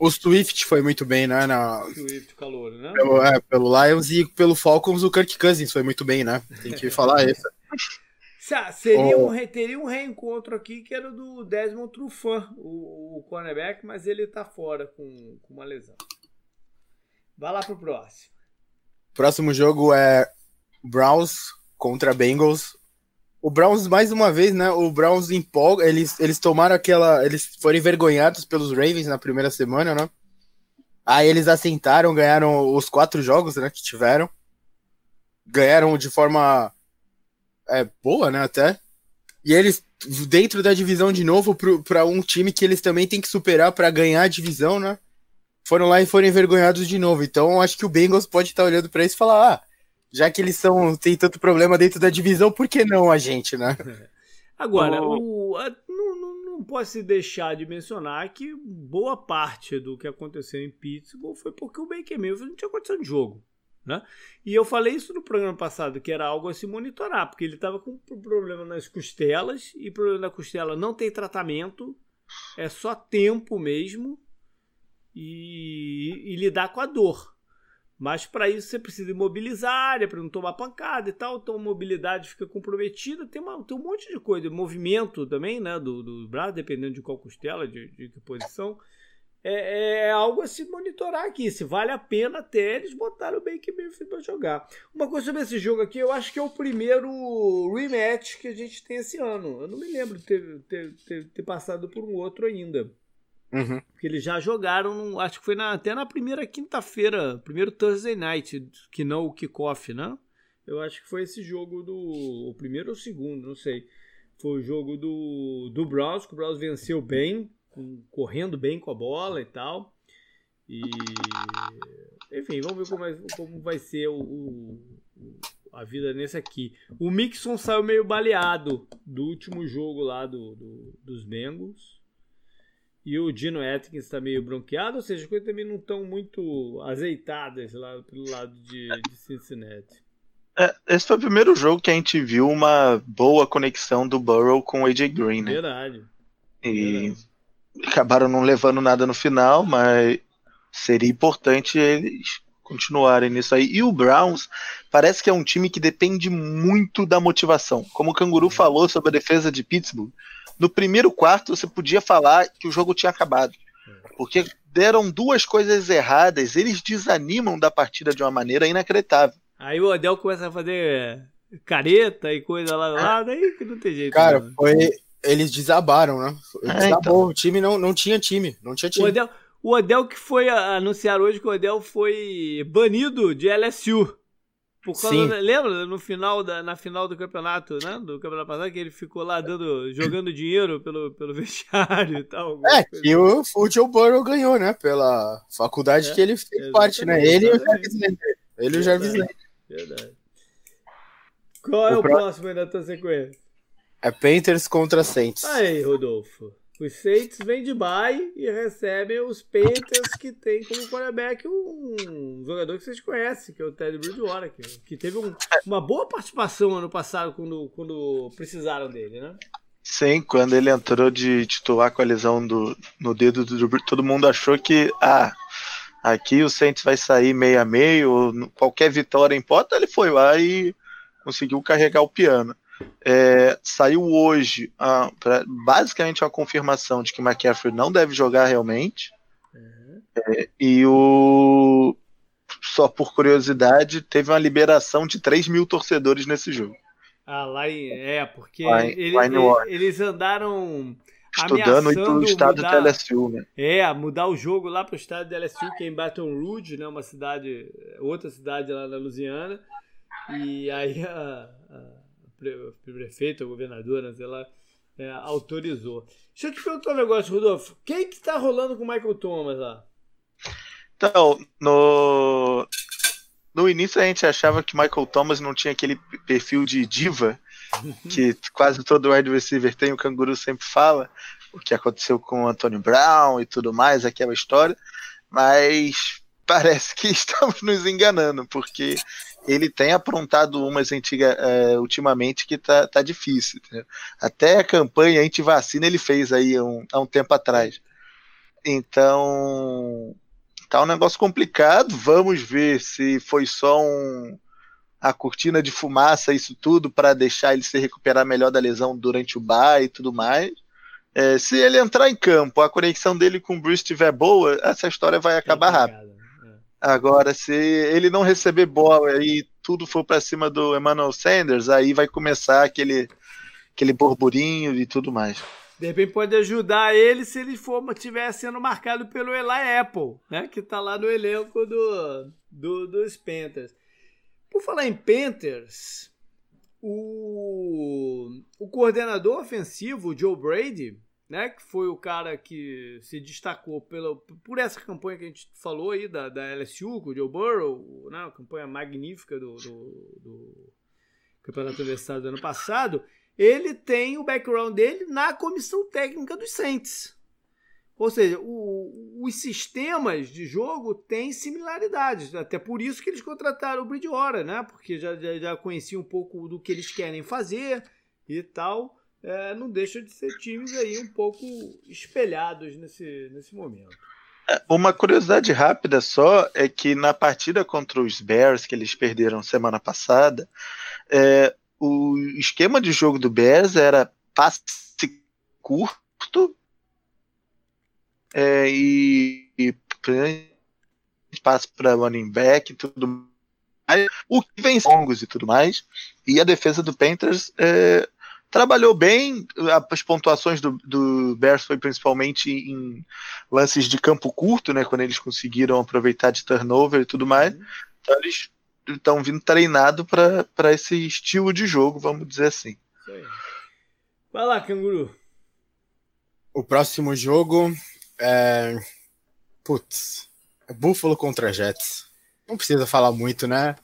O Swift foi muito bem, né? Na... Swift, calor, né? Pelo, é, pelo Lions e pelo Falcons, o Kirk Cousins foi muito bem, né? Tem que falar isso. Seria oh. um, teria um reencontro aqui que era do Desmond Trufant, o, o cornerback, mas ele tá fora com, com uma lesão. Vai lá pro próximo. Próximo jogo é Browns contra Bengals o Browns, mais uma vez, né? O Browns empolga. Eles, eles tomaram aquela. Eles foram envergonhados pelos Ravens na primeira semana, né? Aí eles assentaram, ganharam os quatro jogos né, que tiveram. Ganharam de forma é, boa, né? Até. E eles, dentro da divisão de novo, para um time que eles também têm que superar para ganhar a divisão, né? Foram lá e foram envergonhados de novo. Então acho que o Bengals pode estar tá olhando para isso e falar: ah já que eles são têm tanto problema dentro da divisão, por que não a gente, né? [LAUGHS] Agora, o, a, não, não, não posso deixar de mencionar que boa parte do que aconteceu em Pittsburgh foi porque o Baker Mayfield não tinha condição de jogo. Né? E eu falei isso no programa passado, que era algo a se monitorar, porque ele estava com problema nas costelas, e problema na costela não tem tratamento, é só tempo mesmo, e, e lidar com a dor. Mas para isso você precisa imobilizar a área para não tomar pancada e tal. Então mobilidade fica comprometida. Tem, uma, tem um monte de coisa. Movimento também, né? Do, do braço, dependendo de qual costela, de, de que posição. É, é, algo a se monitorar aqui. Se vale a pena até eles botarem o Baker Mayfield para jogar. Uma coisa sobre esse jogo aqui, eu acho que é o primeiro rematch que a gente tem esse ano. Eu não me lembro de ter, ter, ter, ter passado por um outro ainda. Uhum. Porque eles já jogaram, acho que foi na, até na primeira quinta-feira, primeiro Thursday Night, que não o kickoff, né? Eu acho que foi esse jogo do. O primeiro ou o segundo, não sei. Foi o jogo do, do Browns, que o Browns venceu bem, com, correndo bem com a bola e tal. E. Enfim, vamos ver como, é, como vai ser o, o, a vida nesse aqui. O Mixon saiu meio baleado do último jogo lá do, do dos Bengals. E o Dino Atkins está meio bronqueado, ou seja, as coisas também não estão muito azeitadas lá pelo lado de, de Cincinnati. É, esse foi o primeiro jogo que a gente viu uma boa conexão do Burrow com o AJ Green, né? Verdade. E Verdade. acabaram não levando nada no final, mas seria importante eles continuarem nisso aí. E o Browns parece que é um time que depende muito da motivação. Como o Canguru falou sobre a defesa de Pittsburgh, no primeiro quarto você podia falar que o jogo tinha acabado. Porque deram duas coisas erradas, eles desanimam da partida de uma maneira inacreditável. Aí o Odell começa a fazer careta e coisa lá, lá daí que não tem jeito. Cara, né? foi. Eles desabaram, né? É, Desabou. então. O time não, não tinha time. Não tinha time. O Odell, o Odell que foi anunciar hoje que o Odell foi banido de LSU. Por causa Sim. Da, lembra no final da, na final do campeonato, né? Do campeonato passado, que ele ficou lá dando, jogando dinheiro pelo, pelo [LAUGHS] vestiário e tal. É, que o, o Joe Burrow ganhou, né? Pela faculdade é, que ele fez parte, né? Ele e o Jarvis Landry. Ele e o Jarvis Landry. Verdade. Qual é o, o próximo aí da tua sequência? É Panthers contra Saints. Aí, Rodolfo. Os Saints vêm de bye e recebem os Panthers, que tem como quarterback um jogador que vocês conhecem, que é o Teddy Bridgewater, que, que teve um, uma boa participação ano passado quando, quando precisaram dele, né? Sim, quando ele entrou de titular com a lesão do, no dedo do todo mundo achou que ah, aqui o Saints vai sair meio a meio, qualquer vitória importa, ele foi lá e conseguiu carregar o piano. É, saiu hoje a, pra, basicamente uma confirmação de que McCaffrey não deve jogar realmente. Uhum. É, e o. Só por curiosidade, teve uma liberação de 3 mil torcedores nesse jogo. Ah, lá em, é, porque lá em, ele, lá ele, eles andaram estudando ir pro estado mudar, de LSU, né? É, mudar o jogo lá pro estado de LSU, que é em Baton Rouge, né? Uma cidade, outra cidade lá na Louisiana. E aí a, a o prefeito, o governador, né, sei lá, é, autorizou. Deixa eu te perguntar um negócio, Rodolfo. Quem que tá rolando com o Michael Thomas lá? Então, no, no início a gente achava que Michael Thomas não tinha aquele perfil de diva [LAUGHS] que quase todo wide receiver tem, o canguru sempre fala, o que aconteceu com o Antonio Brown e tudo mais, aquela história, mas parece que [LAUGHS] estamos nos enganando, porque ele tem aprontado umas antigas é, ultimamente que tá, tá difícil. Entendeu? Até a campanha anti-vacina ele fez aí um, há um tempo atrás. Então, tá um negócio complicado. Vamos ver se foi só um, a cortina de fumaça, isso tudo, para deixar ele se recuperar melhor da lesão durante o bar e tudo mais. É, se ele entrar em campo, a conexão dele com o Bruce estiver boa, essa história vai acabar rápido. Agora, se ele não receber bola e tudo for para cima do Emmanuel Sanders, aí vai começar aquele, aquele burburinho e tudo mais. De repente pode ajudar ele se ele for estiver sendo marcado pelo Eli Apple, né? Que está lá no elenco do, do, dos Panthers. Por falar em Panthers, o, o coordenador ofensivo, Joe Brady, né, que foi o cara que se destacou pela, por essa campanha que a gente falou aí da, da LSU, com o Joe Burrow, né, uma campanha magnífica do, do, do Campeonato Universitário do ano passado, ele tem o background dele na comissão técnica dos Saints. Ou seja, o, os sistemas de jogo têm similaridades. Até por isso que eles contrataram o Bridgewater, né? Porque já, já, já conheciam um pouco do que eles querem fazer e tal é, não deixam de ser times aí um pouco espelhados nesse, nesse momento. É, uma curiosidade rápida só é que na partida contra os Bears, que eles perderam semana passada, é, o esquema de jogo do Bears era passe curto é, e, e passe para running back e tudo mais, o que vem longos e tudo mais, e a defesa do Panthers é, trabalhou bem. As pontuações do, do Bears foi principalmente em lances de campo curto, né? Quando eles conseguiram aproveitar de turnover e tudo mais. Uhum. Então eles estão vindo treinado para esse estilo de jogo, vamos dizer assim. Vai lá, canguru. O próximo jogo é. Putz. É Buffalo contra Jets. Não precisa falar muito, né?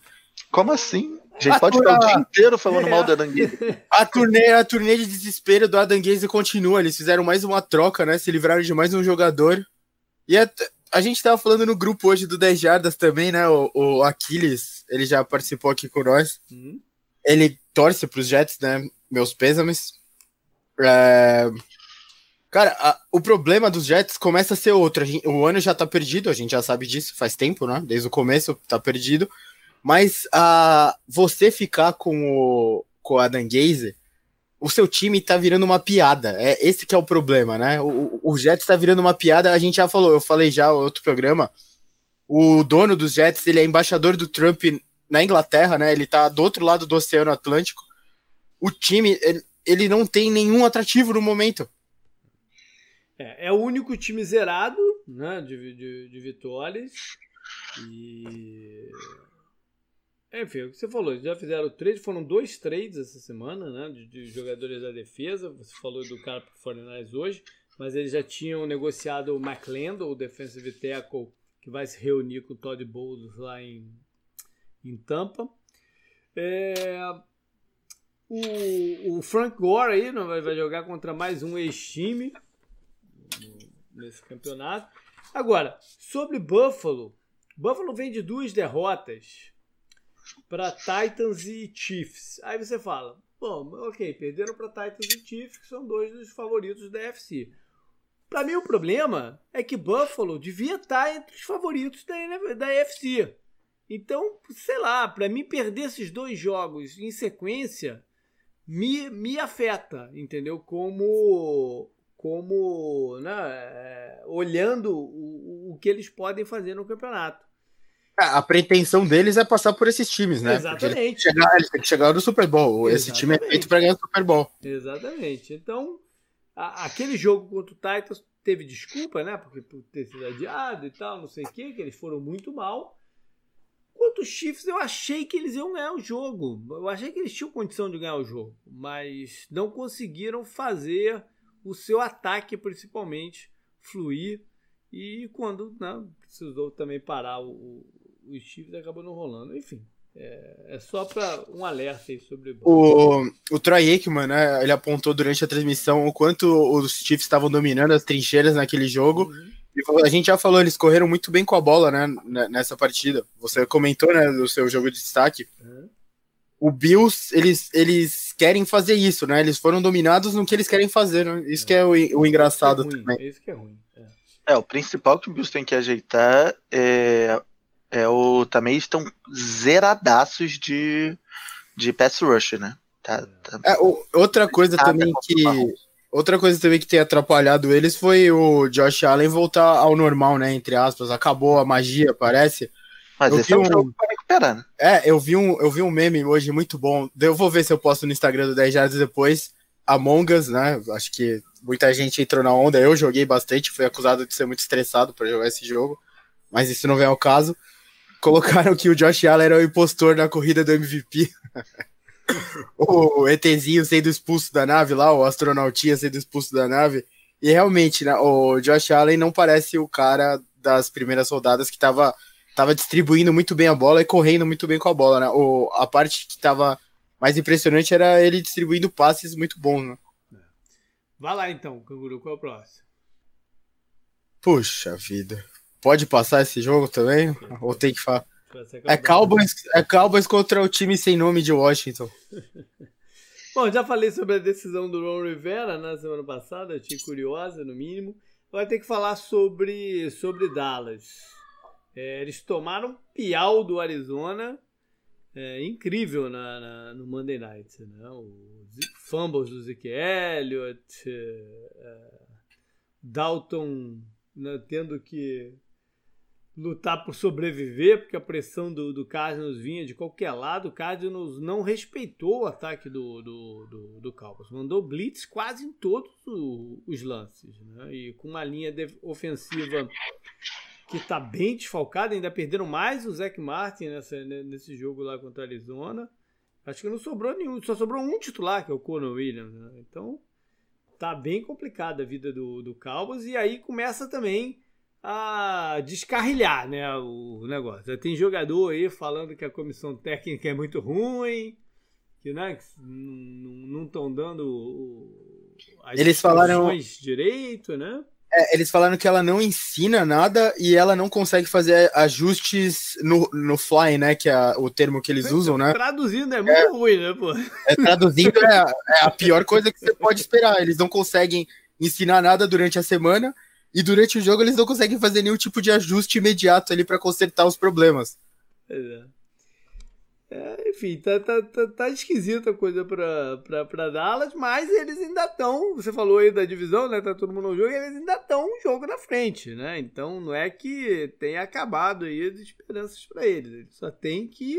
Como assim? A gente a pode ficar o dia inteiro falando é. mal do Adam Gaze. A turnê, a turnê de desespero do Adam Gaze continua. Eles fizeram mais uma troca, né? Se livraram de mais um jogador. E a, a gente tava falando no grupo hoje do 10 Jardas também, né? O, o Aquiles, ele já participou aqui com nós. Uhum. Ele torce pros Jets, né? Meus pêsames. É... Cara, a, o problema dos Jets começa a ser outro. Gente, o ano já tá perdido, a gente já sabe disso faz tempo, né? Desde o começo tá perdido. Mas a, você ficar com o, com o Adam Gaze, o seu time tá virando uma piada. É esse que é o problema, né? O, o Jets tá virando uma piada. A gente já falou, eu falei já no outro programa. O dono dos Jets, ele é embaixador do Trump na Inglaterra, né? Ele tá do outro lado do Oceano Atlântico. O time, ele, ele não tem nenhum atrativo no momento. É, é o único time zerado, né? De, de, de vitórias. E enfim, o que você falou, já fizeram trade, foram dois trades essa semana, né? De, de jogadores da defesa. Você falou do cara pro Fortnite hoje, mas eles já tinham negociado o McLendon, o defensive tackle, que vai se reunir com o Todd Bowles lá em, em Tampa. É, o, o, Frank Gore aí não vai, vai jogar contra mais um ex-time nesse campeonato. Agora, sobre Buffalo, Buffalo vem de duas derrotas para Titans e Chiefs. Aí você fala, bom, ok, perderam para Titans e Chiefs, que são dois dos favoritos da FC. Para mim o problema é que Buffalo devia estar tá entre os favoritos da, da FC. Então, sei lá, para mim perder esses dois jogos em sequência me, me afeta, entendeu? Como como né, é, olhando o, o que eles podem fazer no campeonato. A pretensão deles é passar por esses times, né? Exatamente. Eles chegar, eles têm que chegar no Super Bowl. Exatamente. Esse time é feito para ganhar o Super Bowl. Exatamente. Então, a, aquele jogo contra o Titans teve desculpa, né? Porque por ter sido adiado e tal, não sei o quê, que eles foram muito mal. Quanto os Chiefs, eu achei que eles iam ganhar o jogo. Eu achei que eles tinham condição de ganhar o jogo, mas não conseguiram fazer o seu ataque, principalmente, fluir. E quando né, precisou também parar o, os Chiefs acabou não rolando. Enfim, é, é só para um alerta aí sobre o O, Troy Aikman, né, ele apontou durante a transmissão o quanto os Chiefs estavam dominando as trincheiras naquele jogo. Uhum. E a gente já falou, eles correram muito bem com a bola, né, nessa partida. Você comentou, né, do seu jogo de destaque. Uhum. O Bills, eles, eles querem fazer isso, né? Eles foram dominados no que eles querem fazer, né? Isso é. que é o, o engraçado isso é também. Isso que é ruim. É. é, o principal que o Bills tem que ajeitar é é, o, também estão zeradaços de, de pass rush, né? Tá, tá... É, o, outra coisa também que. Outra coisa também que tem atrapalhado eles foi o Josh Allen voltar ao normal, né? Entre aspas. Acabou a magia, parece. Mas eu esse é um, jogo pra recuperar, né? É, eu vi, um, eu vi um meme hoje muito bom. Eu vou ver se eu posto no Instagram do 10 Jardas depois. Among Us, né? Acho que muita gente entrou na onda. Eu joguei bastante, fui acusado de ser muito estressado para jogar esse jogo. Mas isso não vem ao caso. Colocaram que o Josh Allen era o impostor na corrida do MVP. [LAUGHS] o ETzinho sendo expulso da nave lá, o astronautinha sendo expulso da nave. E realmente, né, o Josh Allen não parece o cara das primeiras rodadas que estava tava distribuindo muito bem a bola e correndo muito bem com a bola, né? O, a parte que estava mais impressionante era ele distribuindo passes muito bons, né? Vai lá então, Canguru, qual é o próximo? Puxa vida. Pode passar esse jogo também? Ou tem que falar? É Cowboys, é Cowboys contra o time sem nome de Washington. [LAUGHS] Bom, já falei sobre a decisão do Ron Rivera na semana passada, achei curiosa, no mínimo. Vai ter que falar sobre, sobre Dallas. É, eles tomaram piau do Arizona, é, incrível na, na, no Monday Night. Né? Os fumbles do Zeke Elliott, é, é Dalton né, tendo que lutar por sobreviver, porque a pressão do, do Cardinals vinha de qualquer lado. O Cardinals não respeitou o ataque do, do, do, do Cowboys. Mandou blitz quase em todos os lances. Né? E com uma linha ofensiva que está bem desfalcada, ainda perderam mais o Zach Martin nessa, nesse jogo lá contra a Arizona. Acho que não sobrou nenhum, só sobrou um titular, que é o Conor Williams. Né? Então tá bem complicada a vida do, do Cowboys. E aí começa também a descarrilhar né, o negócio. Tem jogador aí falando que a comissão técnica é muito ruim, que, né, não estão dando as Eles falaram direito, né? É, eles falaram que ela não ensina nada e ela não consegue fazer ajustes no, no fly, né? Que é o termo que eles usam, né? Traduzindo é muito é, ruim, né, pô? É, traduzindo é, é a pior coisa que você pode esperar. Eles não conseguem ensinar nada durante a semana e durante o jogo eles não conseguem fazer nenhum tipo de ajuste imediato ali para consertar os problemas. É. É, enfim, tá, tá, tá, tá esquisita a coisa pra, pra, pra Dallas, mas eles ainda estão. Você falou aí da divisão, né? Tá todo mundo no jogo, eles ainda estão um jogo na frente, né? Então não é que tenha acabado aí as esperanças para eles. Eles só tem que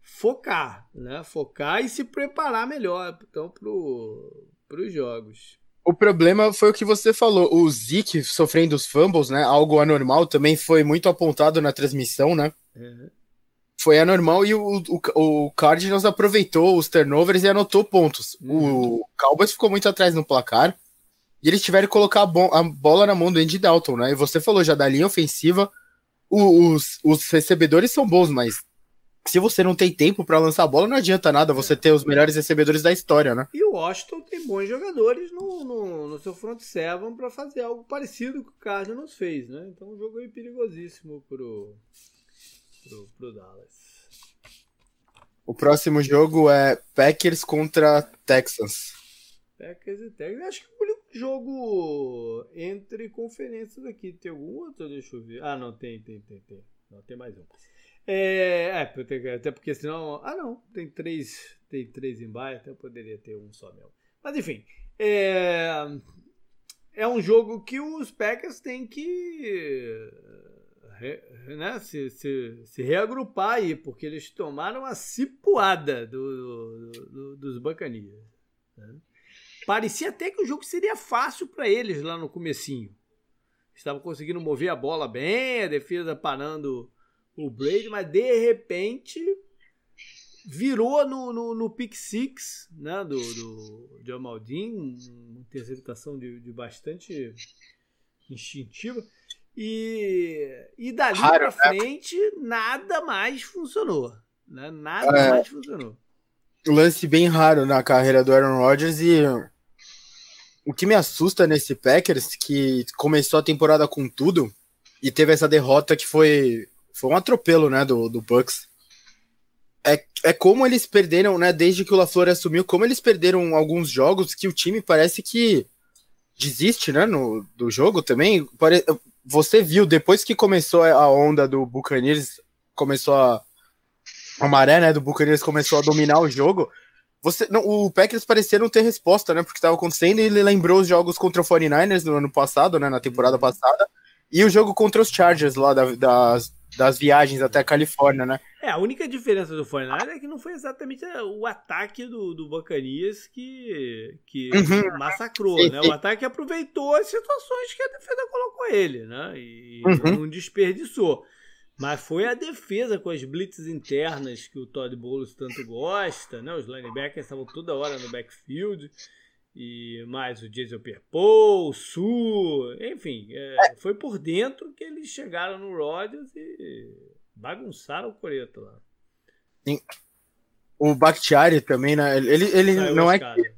focar, né? Focar e se preparar melhor então, pro, pros jogos. O problema foi o que você falou, o Zeke sofrendo os fumbles, né? Algo anormal, também foi muito apontado na transmissão, né? Uhum. Foi anormal e o, o, o Cardinals aproveitou os turnovers e anotou pontos. Uhum. O Cowboys ficou muito atrás no placar e eles tiveram que colocar a, bo a bola na mão do Andy Dalton, né? E você falou já da linha ofensiva, os, os recebedores são bons, mas se você não tem tempo para lançar a bola, não adianta nada você ter os melhores recebedores da história, né? E o Washington tem bons jogadores no, no, no seu front seven para fazer algo parecido com o Cardinals fez, né? Então um jogo aí perigosíssimo pro, pro, pro Dallas. O próximo jogo é Packers contra Texans. Packers e Texans. Acho que o único jogo entre conferências aqui. Tem algum outro? Deixa eu ver. Ah, não, tem, tem, tem, tem. Não, tem mais um. É, é, até porque senão. Ah, não, tem três, tem três em baixo, até poderia ter um só mesmo. Mas enfim, é, é um jogo que os Packers têm que né, se, se, se reagrupar aí, porque eles tomaram a cipuada do, do, do, dos Bacanias. Né? Parecia até que o jogo seria fácil para eles lá no comecinho. Estavam conseguindo mover a bola bem, a defesa parando o Brady, mas de repente virou no, no, no pick six né, do, do Jamal Dean, uma interceptação de, de bastante instintiva. E, e dali pra né? frente, nada mais funcionou. Né? Nada é, mais funcionou. Lance bem raro na carreira do Aaron Rodgers e o que me assusta nesse Packers, que começou a temporada com tudo e teve essa derrota que foi foi um atropelo, né, do, do Bucks. É, é como eles perderam, né, desde que o LaFleur assumiu, como eles perderam alguns jogos que o time parece que desiste, né, no, do jogo também. Pare... Você viu, depois que começou a onda do Buccaneers, começou a... A maré, né, do Buccaneers começou a dominar o jogo, você, não, o Packers parecia não ter resposta, né, porque estava acontecendo e ele lembrou os jogos contra o 49ers no ano passado, né, na temporada passada, e o jogo contra os Chargers lá da, das, das viagens até a Califórnia, né? É, a única diferença do Fortnite é que não foi exatamente o ataque do, do Bacanias que, que uhum. massacrou, sim, né? Sim. O ataque aproveitou as situações que a defesa colocou ele, né? E uhum. não desperdiçou. Mas foi a defesa com as blitzes internas que o Todd Bowles tanto gosta, né? Os linebackers estavam toda hora no backfield e mais o Jason Pierpont, o Su, enfim, é, é, foi por dentro que eles chegaram no Rodgers e bagunçaram o coreto lá. Sim. O Bakhtiari também, né? Ele, ele não é que...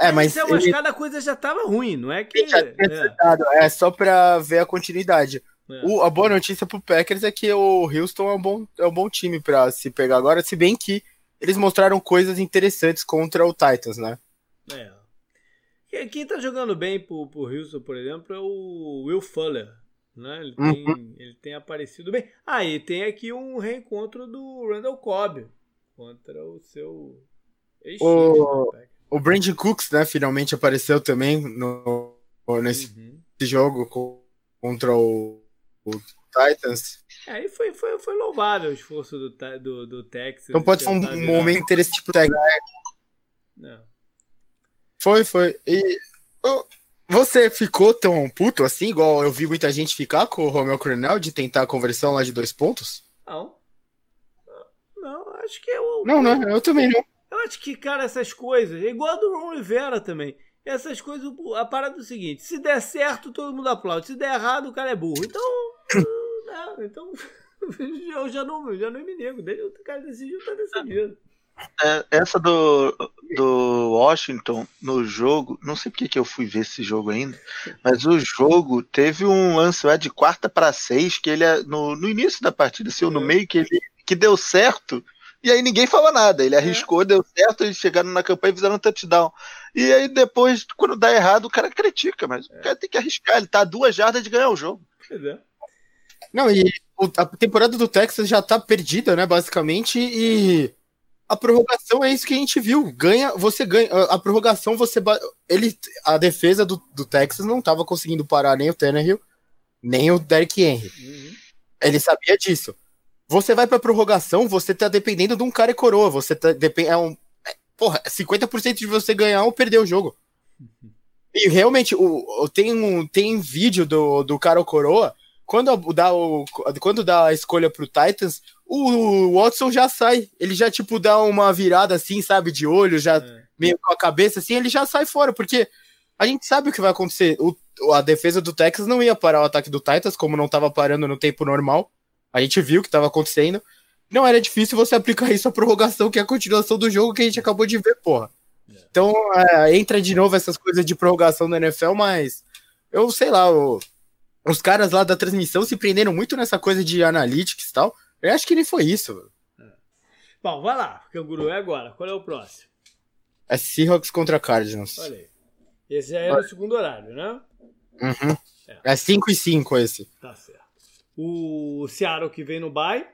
É, mas. É ele... a coisa já tava ruim, não é que. É. é só pra ver a continuidade. É. O, a boa notícia pro Packers é que o Houston é um bom, é um bom time pra se pegar agora, se bem que eles mostraram coisas interessantes contra o Titans, né? É, quem tá jogando bem pro, pro Houston, por exemplo, é o Will Fuller. Né? Ele, tem, uhum. ele tem aparecido bem. Ah, e tem aqui um reencontro do Randall Cobb contra o seu ex O, né? o Brandon Cooks, né, finalmente apareceu também no, nesse uhum. jogo contra o, o Titans. É, e foi, foi, foi louvável o esforço do, do, do Texas. Então pode ser um, um momento interessante pro Texas. Não. Foi, foi. E você ficou tão puto assim, igual eu vi muita gente ficar com o Romeo Coronel de tentar a conversão lá de dois pontos? Não. Não, acho que eu. Não, não, eu também não. Eu acho que, cara, essas coisas. É igual a do Ron Rivera também. essas coisas, a parada é o seguinte: se der certo, todo mundo aplaude. Se der errado, o cara é burro. Então. [COUGHS] não, então. [LAUGHS] Eu já não, já não me nego. O cara decidiu, tá decidido. É, essa do, do Washington no jogo, não sei porque que eu fui ver esse jogo ainda, mas o jogo teve um lance lá de quarta para seis que ele é, no, no início da partida, assim, no é. meio que ele que deu certo. E aí ninguém falou nada. Ele é. arriscou, é. deu certo, eles chegaram na campanha e fizeram um touchdown. E aí depois, quando dá errado, o cara critica, mas é. o cara tem que arriscar. Ele tá a duas jardas de ganhar o jogo. É. Não, e a temporada do Texas já tá perdida, né, basicamente, e a prorrogação é isso que a gente viu. Ganha, você ganha. A prorrogação, você. Ele, a defesa do, do Texas não estava conseguindo parar nem o Tannehill, nem o Derrick Henry. Uhum. Ele sabia disso. Você vai pra prorrogação, você tá dependendo de um cara e coroa. Você tá. Depend, é um. É, porra, 50% de você ganhar ou perder o jogo. Uhum. E realmente, o, o, tem, um, tem vídeo do, do cara ou coroa. Quando dá, o, quando dá a escolha pro Titans, o Watson já sai. Ele já, tipo, dá uma virada assim, sabe, de olho, já é. meio com a cabeça assim, ele já sai fora, porque a gente sabe o que vai acontecer. O, a defesa do Texas não ia parar o ataque do Titans, como não estava parando no tempo normal. A gente viu o que estava acontecendo. Não era difícil você aplicar isso à prorrogação, que é a continuação do jogo que a gente acabou de ver, porra. É. Então, é, entra de novo essas coisas de prorrogação da NFL, mas eu sei lá, o, os caras lá da transmissão se prenderam muito nessa coisa de analytics e tal. Eu acho que nem foi isso. É. Bom, vai lá, Canguru, é agora. Qual é o próximo? É Seahawks contra Cardinals. Olha aí. Esse é no segundo horário, né? Uhum. É 5 e 5 esse. Tá certo. O Seattle que vem no bye.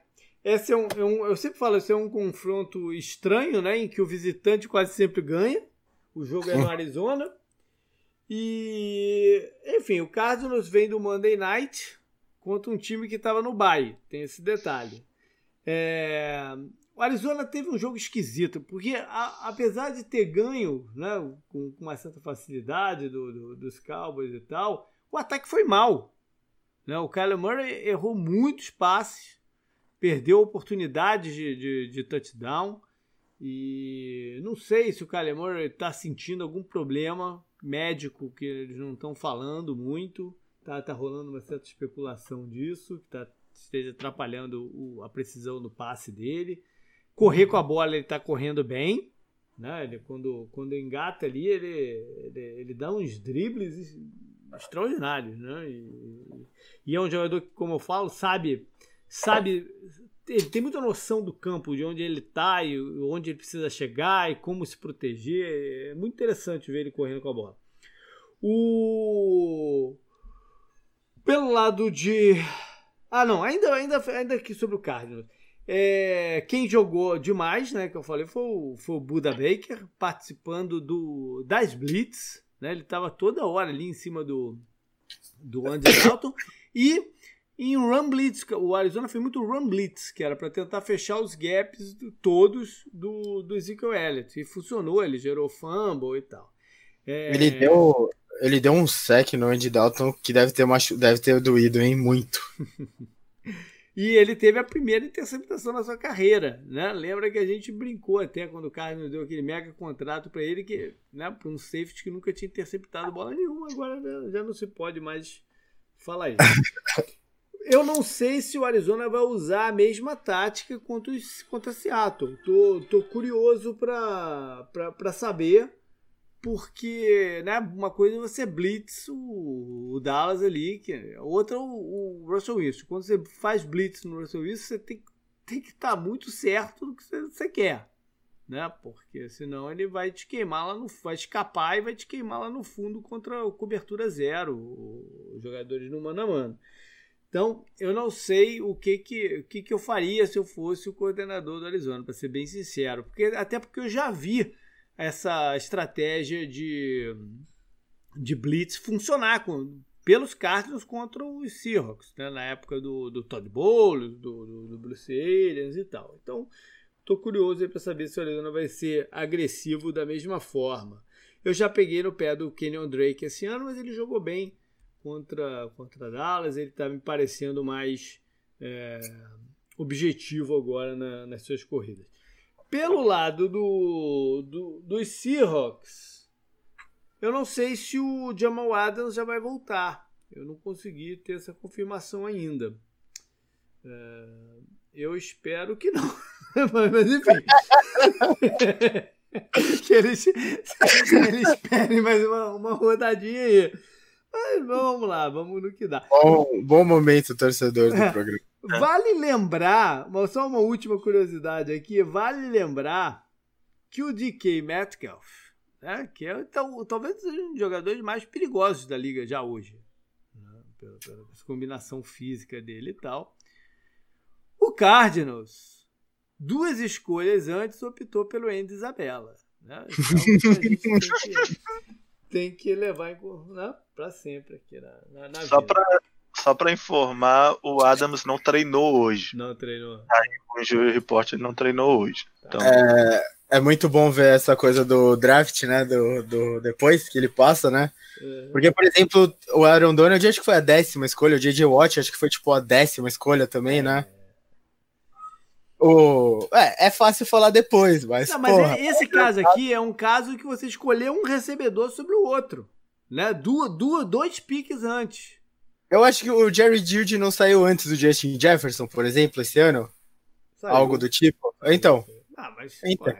Esse é um, é um, eu sempre falo, esse é um confronto estranho, né? Em que o visitante quase sempre ganha. O jogo é no Arizona. E, enfim, o Cardinals vem do Monday Night contra um time que estava no bye. Tem esse detalhe. É... O Arizona teve um jogo esquisito, porque a, apesar de ter ganho né, com, com uma certa facilidade do, do, dos Cowboys e tal, o ataque foi mal. Né? O Kyler Murray errou muitos passes, perdeu oportunidades de, de, de touchdown. E não sei se o Kyler Murray está sentindo algum problema médico que eles não estão falando muito. Tá, tá rolando uma certa especulação disso, que tá, esteja atrapalhando o, a precisão do passe dele. Correr com a bola, ele tá correndo bem. Né? Ele, quando, quando engata ali, ele, ele, ele dá uns dribles extraordinários. Né? E, e, é um jogador que, como eu falo, sabe, sabe ele tem muita noção do campo, de onde ele está e onde ele precisa chegar e como se proteger. É muito interessante ver ele correndo com a bola. O pelo lado de. Ah, não, ainda, ainda, ainda aqui sobre o Cardinals. É, quem jogou demais, né, que eu falei, foi o, foi o Buda Baker, participando do, das Blitz. Né, ele estava toda hora ali em cima do, do Andy Dalton. E em Run Blitz, o Arizona foi muito Run Blitz, que era para tentar fechar os gaps todos do, do Ezekiel Elliott. E funcionou, ele gerou fumble e tal. É... Ele deu ele deu um sec no Andy Dalton que deve ter, machu... deve ter doído, hein? Muito. [LAUGHS] e ele teve a primeira interceptação na sua carreira, né? Lembra que a gente brincou até quando o Carlos deu aquele mega contrato para ele, que, né, para um safety que nunca tinha interceptado bola nenhuma, agora já não se pode mais falar isso. [LAUGHS] Eu não sei se o Arizona vai usar a mesma tática contra, os, contra Seattle. Tô, tô curioso para saber porque, né, uma coisa é você blitz o, o Dallas ali, que outra é o, o, Russell Wilson. Quando você faz blitz no Russell Wilson, você tem, tem que estar tá muito certo do que você, você, quer, né? Porque senão ele vai te queimar lá no, vai escapar e vai te queimar lá no fundo contra a cobertura zero, os jogadores no mano a mano. Então, eu não sei o que que, o que que eu faria se eu fosse o coordenador do Arizona, para ser bem sincero, porque até porque eu já vi essa estratégia de, de blitz funcionar com, pelos Cardinals contra os Seahawks, né? na época do, do Todd Bowles, do, do, do Bruce Arians e tal. Então, estou curioso para saber se o Arizona vai ser agressivo da mesma forma. Eu já peguei no pé do Kenyon Drake esse ano, mas ele jogou bem contra, contra Dallas. Ele está me parecendo mais é, objetivo agora na, nas suas corridas. Pelo lado do, do, dos Seahawks, Eu não sei se o Jamal Adams já vai voltar. Eu não consegui ter essa confirmação ainda. É, eu espero que não. [LAUGHS] Mas enfim. [LAUGHS] que eles, eles esperem mais uma, uma rodadinha aí. Mas vamos lá, vamos no que dá. Bom, bom momento, torcedor do é, programa. Vale lembrar, só uma última curiosidade aqui, vale lembrar que o DK Metcalf, né, que é então, talvez seja um dos jogadores mais perigosos da liga já hoje, né, pela, pela combinação física dele e tal. O Cardinals, duas escolhas antes, optou pelo Andy Isabella. Né? Então, [LAUGHS] tem que, tem que levar né, para sempre aqui na, na, na Só para só para informar, o Adams não treinou hoje. Não treinou. Aí, o Injury Report ele não treinou hoje. Então... É, é muito bom ver essa coisa do draft, né? Do, do depois que ele passa, né? É. Porque, por exemplo, o Aaron Donald acho que foi a décima escolha, o J.J. Watt acho que foi tipo a décima escolha também, né? É. O... É, é fácil falar depois, mas. Não, mas porra, esse caso aqui é um caso que você escolheu um recebedor sobre o outro. Né? Du, du, dois piques antes. Eu acho que o Jerry Judy não saiu antes do Justin Jefferson, por exemplo, esse ano. Saiu. Algo do tipo. Então. Ah, mas então.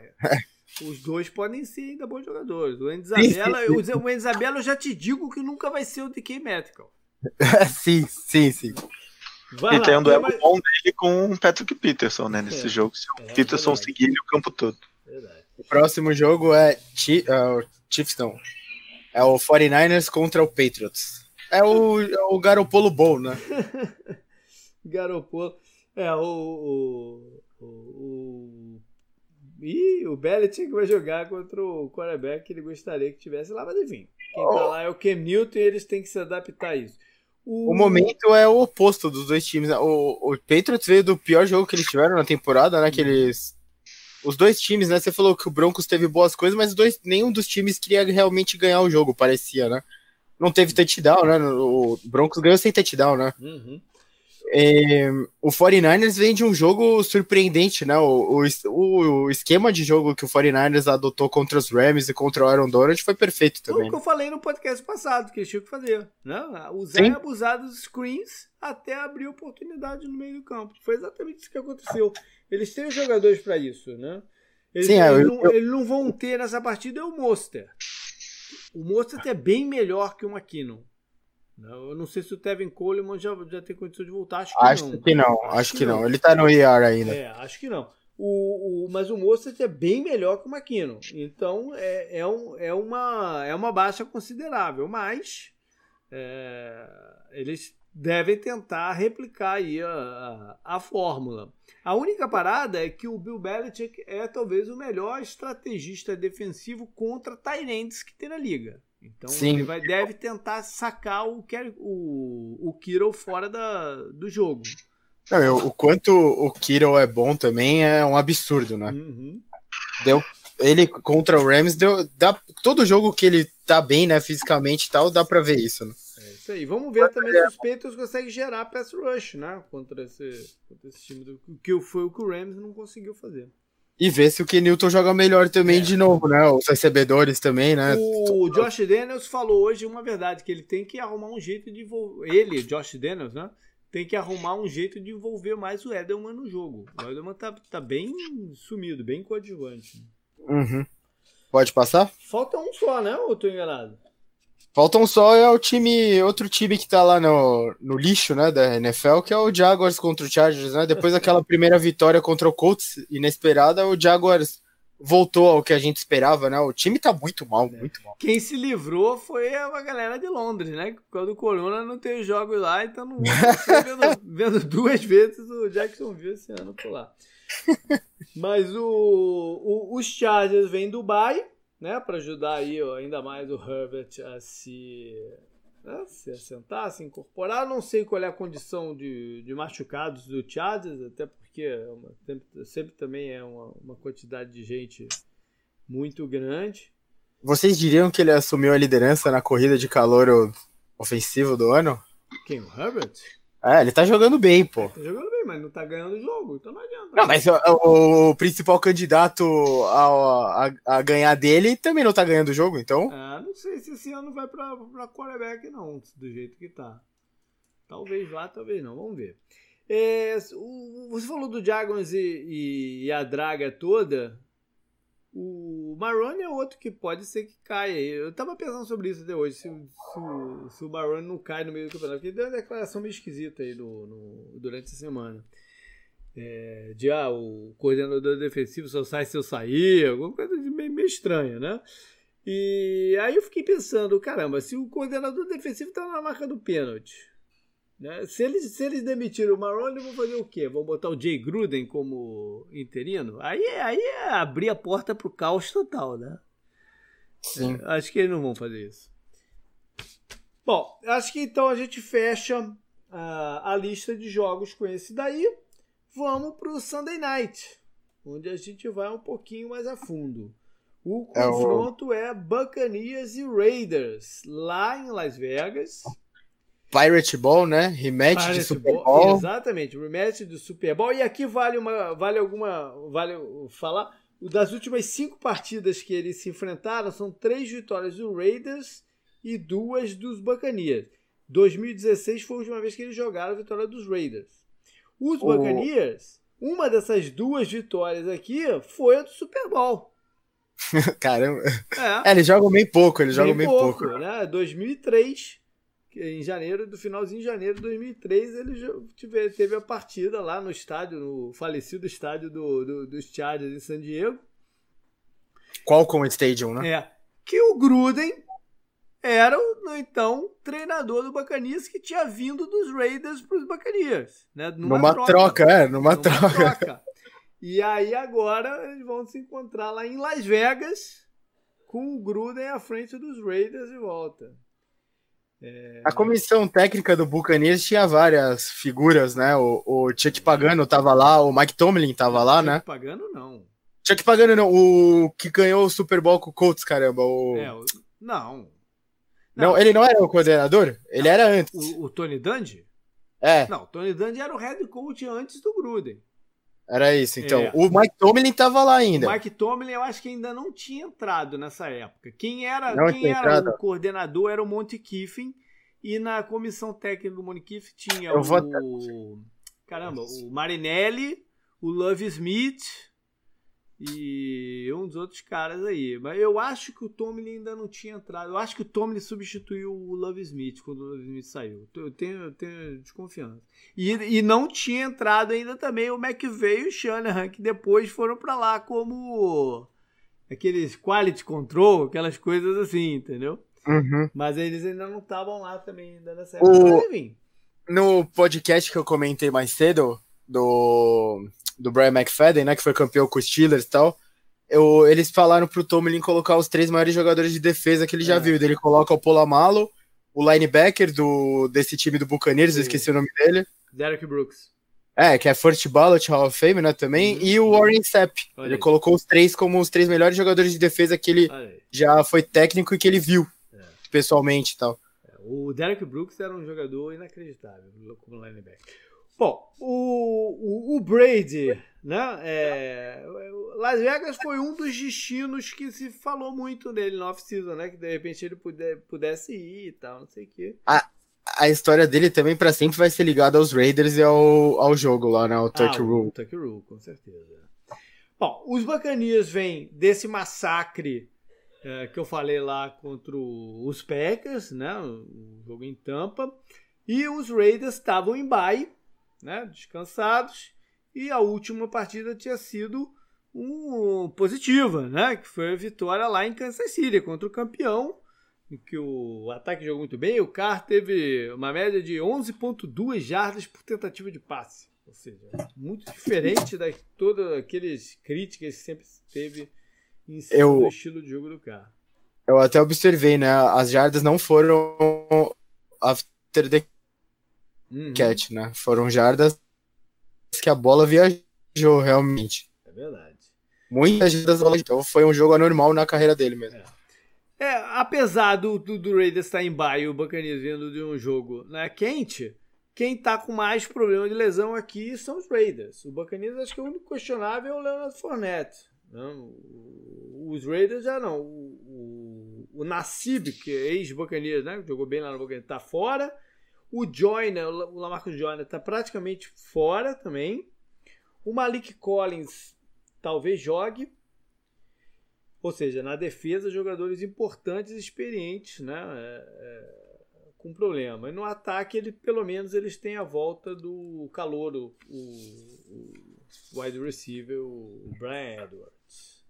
os dois podem ser ainda bons jogadores. O Isabella, eu, o Isabella eu já te digo que nunca vai ser o DK Metcalf. [LAUGHS] sim, sim, sim. Vai e lá, tem um duelo mais... bom dele com o Patrick Peterson, né? Nesse é, jogo. Se o é, Peterson verdade. seguir ele o campo todo. Verdade. O próximo jogo é uh, Chiefs, não. É o 49ers contra o Patriots. É o, é o Garopolo Bowl, né? [LAUGHS] Garopolo. É, o. o, o, o... Ih, o Belichick vai jogar contra o quarterback que ele gostaria que tivesse lá, mas enfim. Quem tá lá é o Cam Newton e eles têm que se adaptar a isso. O... o momento é o oposto dos dois times. Né? O, o Patriots veio do pior jogo que eles tiveram na temporada, né? Que eles. Os dois times, né? Você falou que o Broncos teve boas coisas, mas dois, nenhum dos times queria realmente ganhar o jogo, parecia, né? Não teve touchdown, né? O Broncos ganhou sem touchdown, né? Uhum. É, o 49ers vem de um jogo surpreendente, né? O, o, o, esquema de jogo que o 49ers adotou contra os Rams e contra o Aaron Donald foi perfeito também. Foi o que eu falei no podcast passado, que eles tinham que fazer. Né? Usar e abusar dos screens até abrir oportunidade no meio do campo. Foi exatamente isso que aconteceu. Eles têm os jogadores para isso, né? Eles, Sim, é, eles, eu, não, eu... eles, não, vão ter nessa partida é o Monster. O Mostert é bem melhor que o McKinnon. Eu não sei se o Tevin Coleman já, já tem condição de voltar. Acho que acho não. Que não. Acho, acho que, que não. não. Ele tá no IR ainda. É, acho que não. O, o, mas o Mostert é bem melhor que o McKinnon. Então é, é, um, é, uma, é uma baixa considerável. Mas é, eles devem tentar replicar aí a, a, a, fórmula. A única parada é que o Bill Belichick é talvez o melhor estrategista defensivo contra Tyrants que tem na liga. Então Sim. ele vai, deve tentar sacar o, o, o Kiro fora da, do jogo. Não, eu, o quanto o Kiro é bom também é um absurdo, né? Uhum. Deu, ele contra o Rams, deu, dá, todo jogo que ele tá bem, né, fisicamente e tal, dá pra ver isso, né? Isso aí. Vamos ver também se os Patriots conseguem gerar pass rush, né? Contra esse, contra esse time do, que foi o que o Rams não conseguiu fazer. E ver se o Kenilton joga melhor também é. de novo, né? Os recebedores também, né? O Josh Daniels falou hoje uma verdade, que ele tem que arrumar um jeito de envolver. Ele, Josh Daniels, né? Tem que arrumar um jeito de envolver mais o Edelman no jogo. O Edelman tá, tá bem sumido, bem coadjuvante. Uhum. Pode passar? Falta um só, né? Ou tô enganado? Faltam só é o time, outro time que tá lá no, no lixo, né, da NFL, que é o Jaguars contra o Chargers, né? Depois daquela primeira vitória contra o Colts inesperada, o Jaguars voltou ao que a gente esperava, né? O time tá muito mal, é. muito mal. Quem se livrou foi a galera de Londres, né? Quando o Corona não tem jogos lá, então não vendo, [LAUGHS] vendo duas vezes o Jacksonville esse ano por lá. [LAUGHS] Mas o, o, os Chargers vêm do Dubai né, para ajudar aí ó, ainda mais o Herbert a se, né, se assentar, se incorporar. Não sei qual é a condição de, de machucados do Chargers, até porque é uma, sempre, sempre, também é uma, uma quantidade de gente muito grande. Vocês diriam que ele assumiu a liderança na corrida de calor ofensivo do ano? Quem? O Herbert? É, ele tá jogando bem, pô. Tá jogando bem, mas não tá ganhando o jogo, então não adianta. Não, mas o, o principal candidato a, a, a, ganhar dele também não tá ganhando o jogo, então. É, não sei se esse ano vai pra, pra quarterback, não, do jeito que tá. Talvez vá, talvez não, vamos ver. É, o, você falou do Jaguars e, e, e, a draga toda. O Marrone é outro que pode ser que caia. Eu tava pensando sobre isso até hoje. Se, se, se o Marrone não cai no meio do campeonato. Porque deu uma declaração meio esquisita aí no, no durante a semana. É, de ah, o coordenador defensivo só sai se eu sair. Alguma coisa meio, meio estranha, né? E aí eu fiquei pensando, caramba, se o coordenador defensivo tá na marca do pênalti né? Se, eles, se eles demitirem o Marrone, vão fazer o quê? Vão botar o Jay Gruden como interino? Aí, aí é abrir a porta para o caos total, né? Sim. É, acho que eles não vão fazer isso. Bom, acho que então a gente fecha a, a lista de jogos com esse daí. Vamos para o Sunday Night, onde a gente vai um pouquinho mais a fundo. O confronto é, o... é Buccaneers e Raiders, lá em Las Vegas. Pirate Ball, né? Rematch Pirate de Super Bowl. Bowl. Exatamente, rematch do Super Bowl. E aqui vale uma, vale alguma, vale falar das últimas cinco partidas que eles se enfrentaram são três vitórias do Raiders e duas dos Buccaneers. 2016 foi a última vez que eles jogaram a vitória dos Raiders. Os Buccaneers, uma dessas duas vitórias aqui foi a do Super Bowl. [LAUGHS] Caramba. É. é, eles jogam bem pouco, eles bem jogam bem pouco. pouco. Né? 2003 em janeiro, do finalzinho de janeiro de 2003, ele tive, teve a partida lá no estádio, no falecido estádio do, do, dos Chargers em San Diego. Qualcomm Stadium, né? É. Que o Gruden era o, então, treinador do Bacanias que tinha vindo dos Raiders para os Bacanias. Né? Numa, numa troca, troca, é, numa, numa troca. troca. E aí agora eles vão se encontrar lá em Las Vegas com o Gruden à frente dos Raiders de volta. É... A comissão técnica do Buccaneers tinha várias figuras, né? O, o Chuck Pagano tava lá, o Mike Tomlin tava lá, né? Chuck Pagano não. Chuck Pagano não, o que ganhou o Super Bowl com o Colts, caramba. O... É, o... Não. não. não. ele não era o coordenador? Ele não. era antes. O, o Tony Dungy? É. Não, o Tony Dungy era o head coach antes do Gruden. Era isso, então. É. O Mike Tomlin tava lá ainda. O Mike Tomlin eu acho que ainda não tinha entrado nessa época. Quem era, quem era entrado. o coordenador era o Monte Kiffin e na comissão técnica do Monte Kiffin tinha eu o... Vou... Caramba, o Marinelli, o Love Smith e um dos outros caras aí. Mas eu acho que o Tomlin ainda não tinha entrado. Eu acho que o Tomlin substituiu o Love Smith quando o Love Smith saiu. Eu tenho, eu tenho desconfiança. E, e não tinha entrado ainda também o McVeigh e o Shanahan, que depois foram para lá como aqueles quality control, aquelas coisas assim, entendeu? Uhum. Mas eles ainda não estavam lá também ainda nessa época. O... No podcast que eu comentei mais cedo, do do Brian McFadden, né, que foi campeão com os Steelers e tal, eu, eles falaram pro Tomlin colocar os três maiores jogadores de defesa que ele já é. viu. Ele coloca o Polamalo, o linebacker do, desse time do Buccaneers, eu esqueci o nome dele. Derek Brooks. É, que é First Ballot Hall of Fame, né, também, uhum. e o Warren Sapp. Ele aí. colocou os três como os três melhores jogadores de defesa que ele já foi técnico e que ele viu é. pessoalmente e tal. É, o Derek Brooks era um jogador inacreditável como linebacker. Bom, o, o, o Brady, né? É, Las Vegas foi um dos destinos que se falou muito dele no off-season, né? Que de repente ele puder, pudesse ir e tal, não sei o quê. A, a história dele também para sempre vai ser ligada aos Raiders e ao, ao jogo lá, né? O Tuck ah, Rule. O Tuck Rule, com certeza. Bom, os Bacanias vêm desse massacre é, que eu falei lá contra os Packers, né? O jogo em Tampa. E os Raiders estavam em bye né, descansados, e a última partida tinha sido um positiva, né, que foi a vitória lá em Kansas City contra o campeão, em que o ataque jogou muito bem, o Carr teve uma média de 11.2 jardas por tentativa de passe, ou seja, muito diferente da todas aqueles críticas que sempre teve em cima eu, do estilo de jogo do Carr. Eu até observei, né, as jardas não foram after the uhum. catch, né? Foram jardas que a bola viajou realmente. É verdade. Muitas jardas bola, então foi um jogo anormal na carreira dele mesmo. É. É, apesar do, do, do Raiders estar em baio, o Buccaneers vindo de um jogo né, quente, Quem está com mais problema de lesão aqui são os Raiders. O Buccaneers acho que o único questionável é o Leonard Fournette. Não, os Raiders já não. O, o, o Nassib, que é ex-Buccaneers, né? Jogou bem lá no Buccaneers, está fora. O Joyner, o Lamarcus Joyner, está praticamente fora também. O Malik Collins talvez jogue. Ou seja, na defesa, jogadores importantes e experientes, né? É, é, com problema. E no ataque, ele, pelo menos, eles têm a volta do calor, o, o, o wide receiver, o Brian Edwards.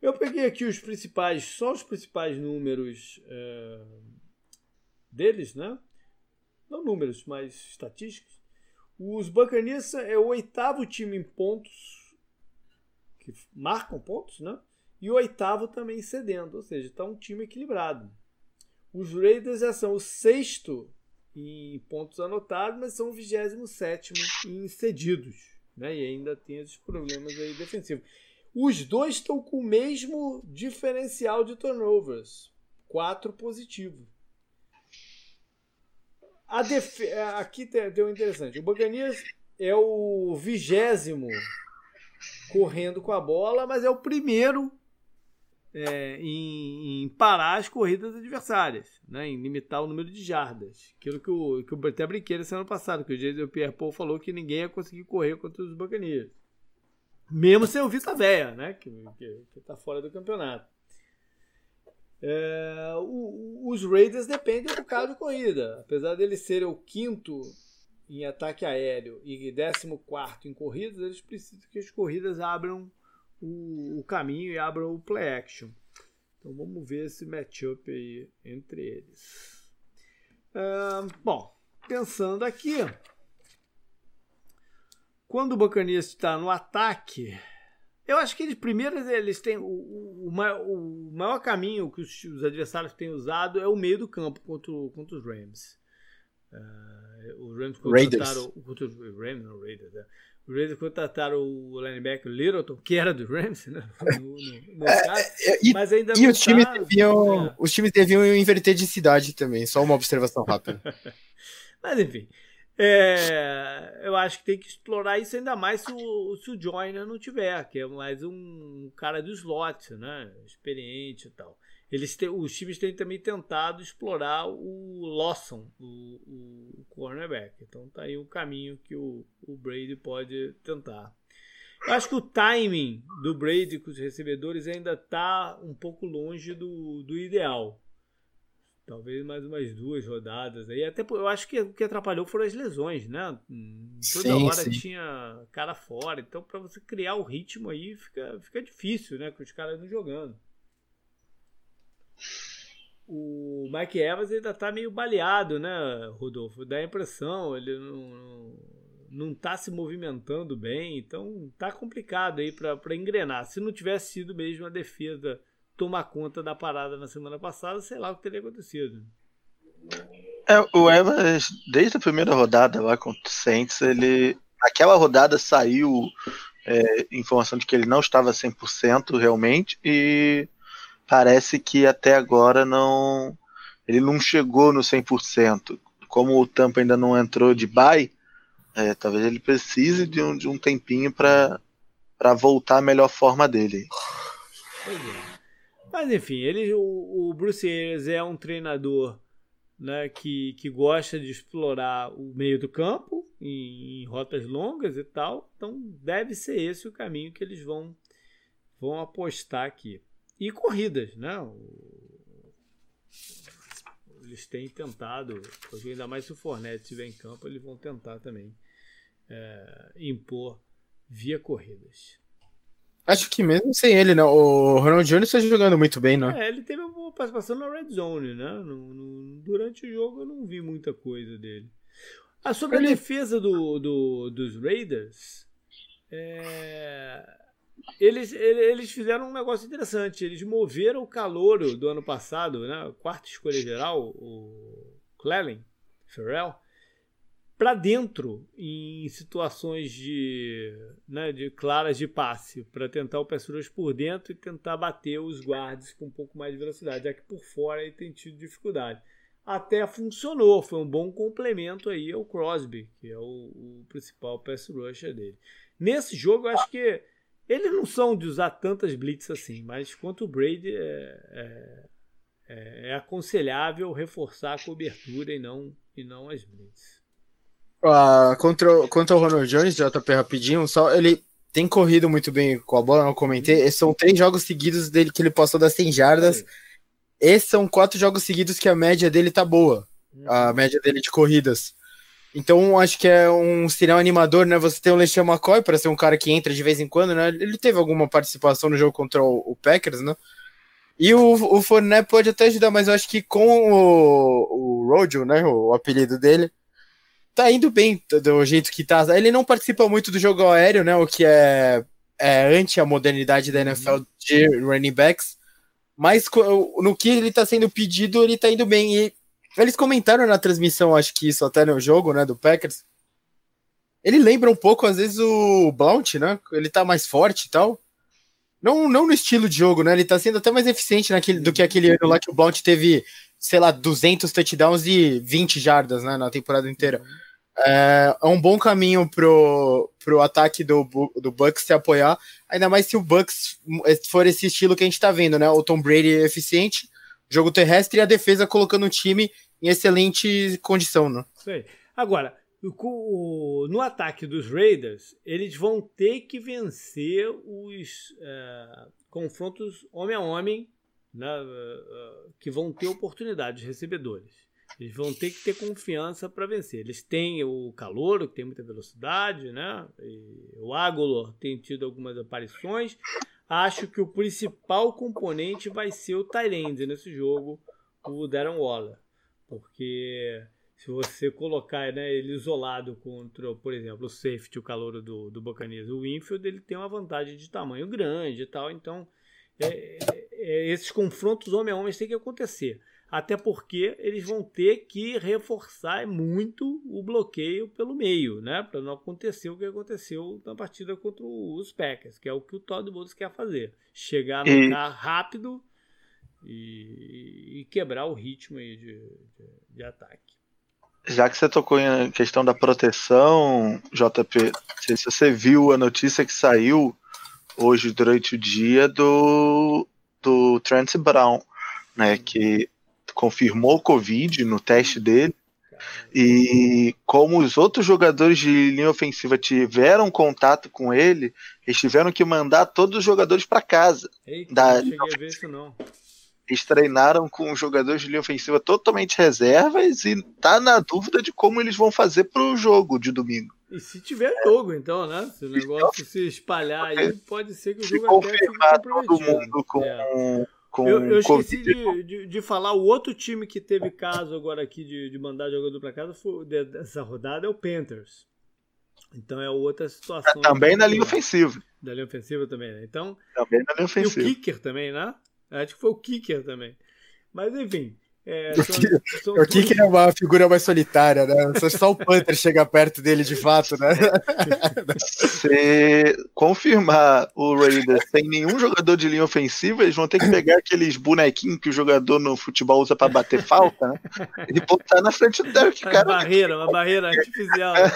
Eu peguei aqui os principais, só os principais números é, deles, né? Não números, mas estatísticas. Os Buccaneers é o oitavo time em pontos, que marcam pontos, né? E o oitavo também cedendo, ou seja, está um time equilibrado. Os Raiders já são o sexto em pontos anotados, mas são o vigésimo sétimo em cedidos. Né? E ainda tem esses problemas aí defensivos. Os dois estão com o mesmo diferencial de turnovers. Quatro positivo. Def... É, aqui um interessante. O Buccaneers é o vigésimo correndo com a bola, mas é o primeiro é, em, em, parar as corridas adversárias, né, em limitar o número de jardas. Aquilo que, o, que eu até brinquei na semana passada, que o Jason Pierre Paul falou que ninguém ia conseguir correr contra os Buccaneers. Mesmo sem o Vita Véia, né, que está fora do campeonato. É, o, os Raiders dependem do carro de corrida. Apesar deles serem o quinto em ataque aéreo e décimo quarto em corridas, eles precisam que as corridas abram o, o caminho e abram o play action. Então vamos ver esse matchup aí entre eles. É, bom, pensando aqui, quando o Buccaneers está no ataque, eu acho que eles primeiro eles têm o, o, o, maior, caminho que os, os, adversários têm usado é o meio do campo contra, contra os Rams. Uh, os Rams contrataram contra os Rams, não Raiders. É. Os Raiders contrataram o linebacker Littleton, que era do Rams, né? [LAUGHS] No, no, no é, caso, é, e, mas ainda e os, tá, times deviam, é. os times deviam inverter de cidade também, só uma observação rápida. [LAUGHS] mas enfim. É, eu acho que tem que explorar isso ainda mais se o, se o Joyner não tiver, que é mais um cara do slot, né? Experiente e tal. Eles têm, os times têm também tentado explorar o Lawson, o, o, cornerback. Então tá aí um caminho que o, o Brady pode tentar. Eu acho que o timing do Brady com os recebedores ainda está um pouco longe do, do ideal. Talvez mais umas duas rodadas aí. Até eu acho que o que atrapalhou foram as lesões, né? Toda sim, hora sim. tinha cara fora. Então, para você criar o ritmo aí, fica, fica difícil, né? Com os caras não jogando. O Mike Evans ainda tá meio baleado, né, Rodolfo? Dá a impressão, ele não, não, não tá se movimentando bem. Então, tá complicado aí para engrenar. Se não tivesse sido mesmo a defesa tomar conta da parada na semana passada, sei lá o que teria acontecido. É, o Evans, desde a primeira rodada lá contra o Saints, ele. Aquela rodada saiu é, informação de que ele não estava 100% realmente e parece que até agora não. Ele não chegou no 100%. Como o Tampa ainda não entrou de bye, é, talvez ele precise de um, de um tempinho para voltar à melhor forma dele. É. Mas enfim, ele, o, o Bruce Arians é um treinador né, que, que gosta de explorar o meio do campo em, em, rotas longas e tal. Então deve ser esse o caminho que eles vão, vão apostar aqui. E corridas, né? Eles têm tentado, ainda mais se o Fornette estiver em campo, eles vão tentar também é, impor via corridas. Acho que mesmo sem ele, né? O Ronald Jones está jogando muito bem, né? É, ele teve uma participação na Red Zone, né? No, no, durante o jogo eu não vi muita coisa dele. Ah, sobre ele... a defesa do, do, dos Raiders, é... eles, eles fizeram um negócio interessante. Eles moveram o calouro do ano passado, né? Quarta escolha geral, o Clelin Ferrell para dentro em situações de, né, de claras de passe, para tentar o Pessuras por dentro e tentar bater os guardas com um pouco mais de velocidade, já que por fora ele tem tido dificuldade. até funcionou. Foi um bom complemento aí ao Crosby, que é o, o principal pass rusher dele. Nesse jogo, eu acho que eles não são de usar tantas blitz assim, mas quanto o Brady é, é, é, é aconselhável reforçar a cobertura e não, e não as blitz. Uh, contra, contra o Ronald Jones, JP rapidinho, só ele tem corrido muito bem com a bola, não comentei. Esses são três jogos seguidos dele que ele passou das 100 jardas. Esses são quatro jogos seguidos que a média dele tá boa. A uhum. média dele de corridas. Então, acho que é um sinal animador, né? Você tem o LeSean McCoy para ser um cara que entra de vez em quando, né? Ele teve alguma participação no jogo contra o, o Packers, né? E o, o Fournette pode até ajudar, mas eu acho que com o, o Rojo, né? O, o apelido dele, tá indo bem do jeito que tá. Ele não participa muito do jogo aéreo, né? O que é, é anti a modernidade da NFL de running backs. Mas no que ele tá sendo pedido, ele tá indo bem. E eles comentaram na transmissão, acho que isso até no jogo, né? Do Packers. Ele lembra um pouco, às vezes, o Blount, né? Ele tá mais forte e tal. Não, não no estilo de jogo, né? Ele tá sendo até mais eficiente naquele, do que aquele ano lá que o Blount teve, sei lá, 200 touchdowns e 20 jardas, né? Na temporada inteira. É, é um bom caminho pro, pro ataque do, do Bucks se apoiar, ainda mais se o Bucks for esse estilo que a gente tá vendo, né? O Tom Brady é eficiente, jogo terrestre e a defesa colocando o time em excelente condição, né? Sei. Agora, no ataque dos Raiders, eles vão ter que vencer os é, confrontos homem a homem, né, é, que vão ter oportunidade de recebedores. Eles vão ter que ter confiança para vencer. Eles têm o calor, que tem muita velocidade, né? E o Agolor tem tido algumas aparições. Acho que o principal componente vai ser o Tyrande nesse jogo, o Darren Waller. Porque se você colocar né, ele isolado contra, por exemplo, o safety, o calor do, do Buccaneers, o Winfield, ele tem uma vantagem de tamanho grande e tal. Então, é, é esses confrontos homem a homem têm que acontecer até porque eles vão ter que reforçar muito o bloqueio pelo meio, né? Para não acontecer o que aconteceu na partida contra os Packers, que é o que o Todd Bowles quer fazer: chegar no e... carro rápido e, e, quebrar o ritmo aí de, de, de ataque. Já que você tocou em questão da proteção, JP, se você viu a notícia que saiu hoje durante o dia do, do Trent Brown, né, que confirmou o Covid no teste dele. E como os outros jogadores de linha ofensiva tiveram contato com ele, eles tiveram que mandar todos os jogadores para casa. Eita, da, não cheguei a ver isso não. Eles treinaram com jogadores de linha ofensiva totalmente reservas e tá na dúvida de como eles vão fazer pro jogo de domingo. E se tiver jogo, então, né? Se o negócio se espalhar aí, pode ser que o jogo até fique todo mundo com é com eu, eu esqueci de, de, de, falar, o outro time que teve caso agora aqui de, de mandar jogador para casa foi, dessa rodada é o Panthers. Então é outra situação. É, também na linha ofensiva. Da linha ofensiva também, né? Então, também na linha ofensiva. E o kicker também, né? Acho que foi o kicker também. Mas enfim, é, são, o Kicker é uma figura mais solitária, né? Só o Panther chega perto dele de fato, né? Se confirmar o Raiders sem nenhum jogador de linha ofensiva, eles vão ter que pegar aqueles bonequinhos que o jogador no futebol usa para bater falta, né? E botar na frente do Derek Carr. Uma barreira, uma barreira artificial. Né?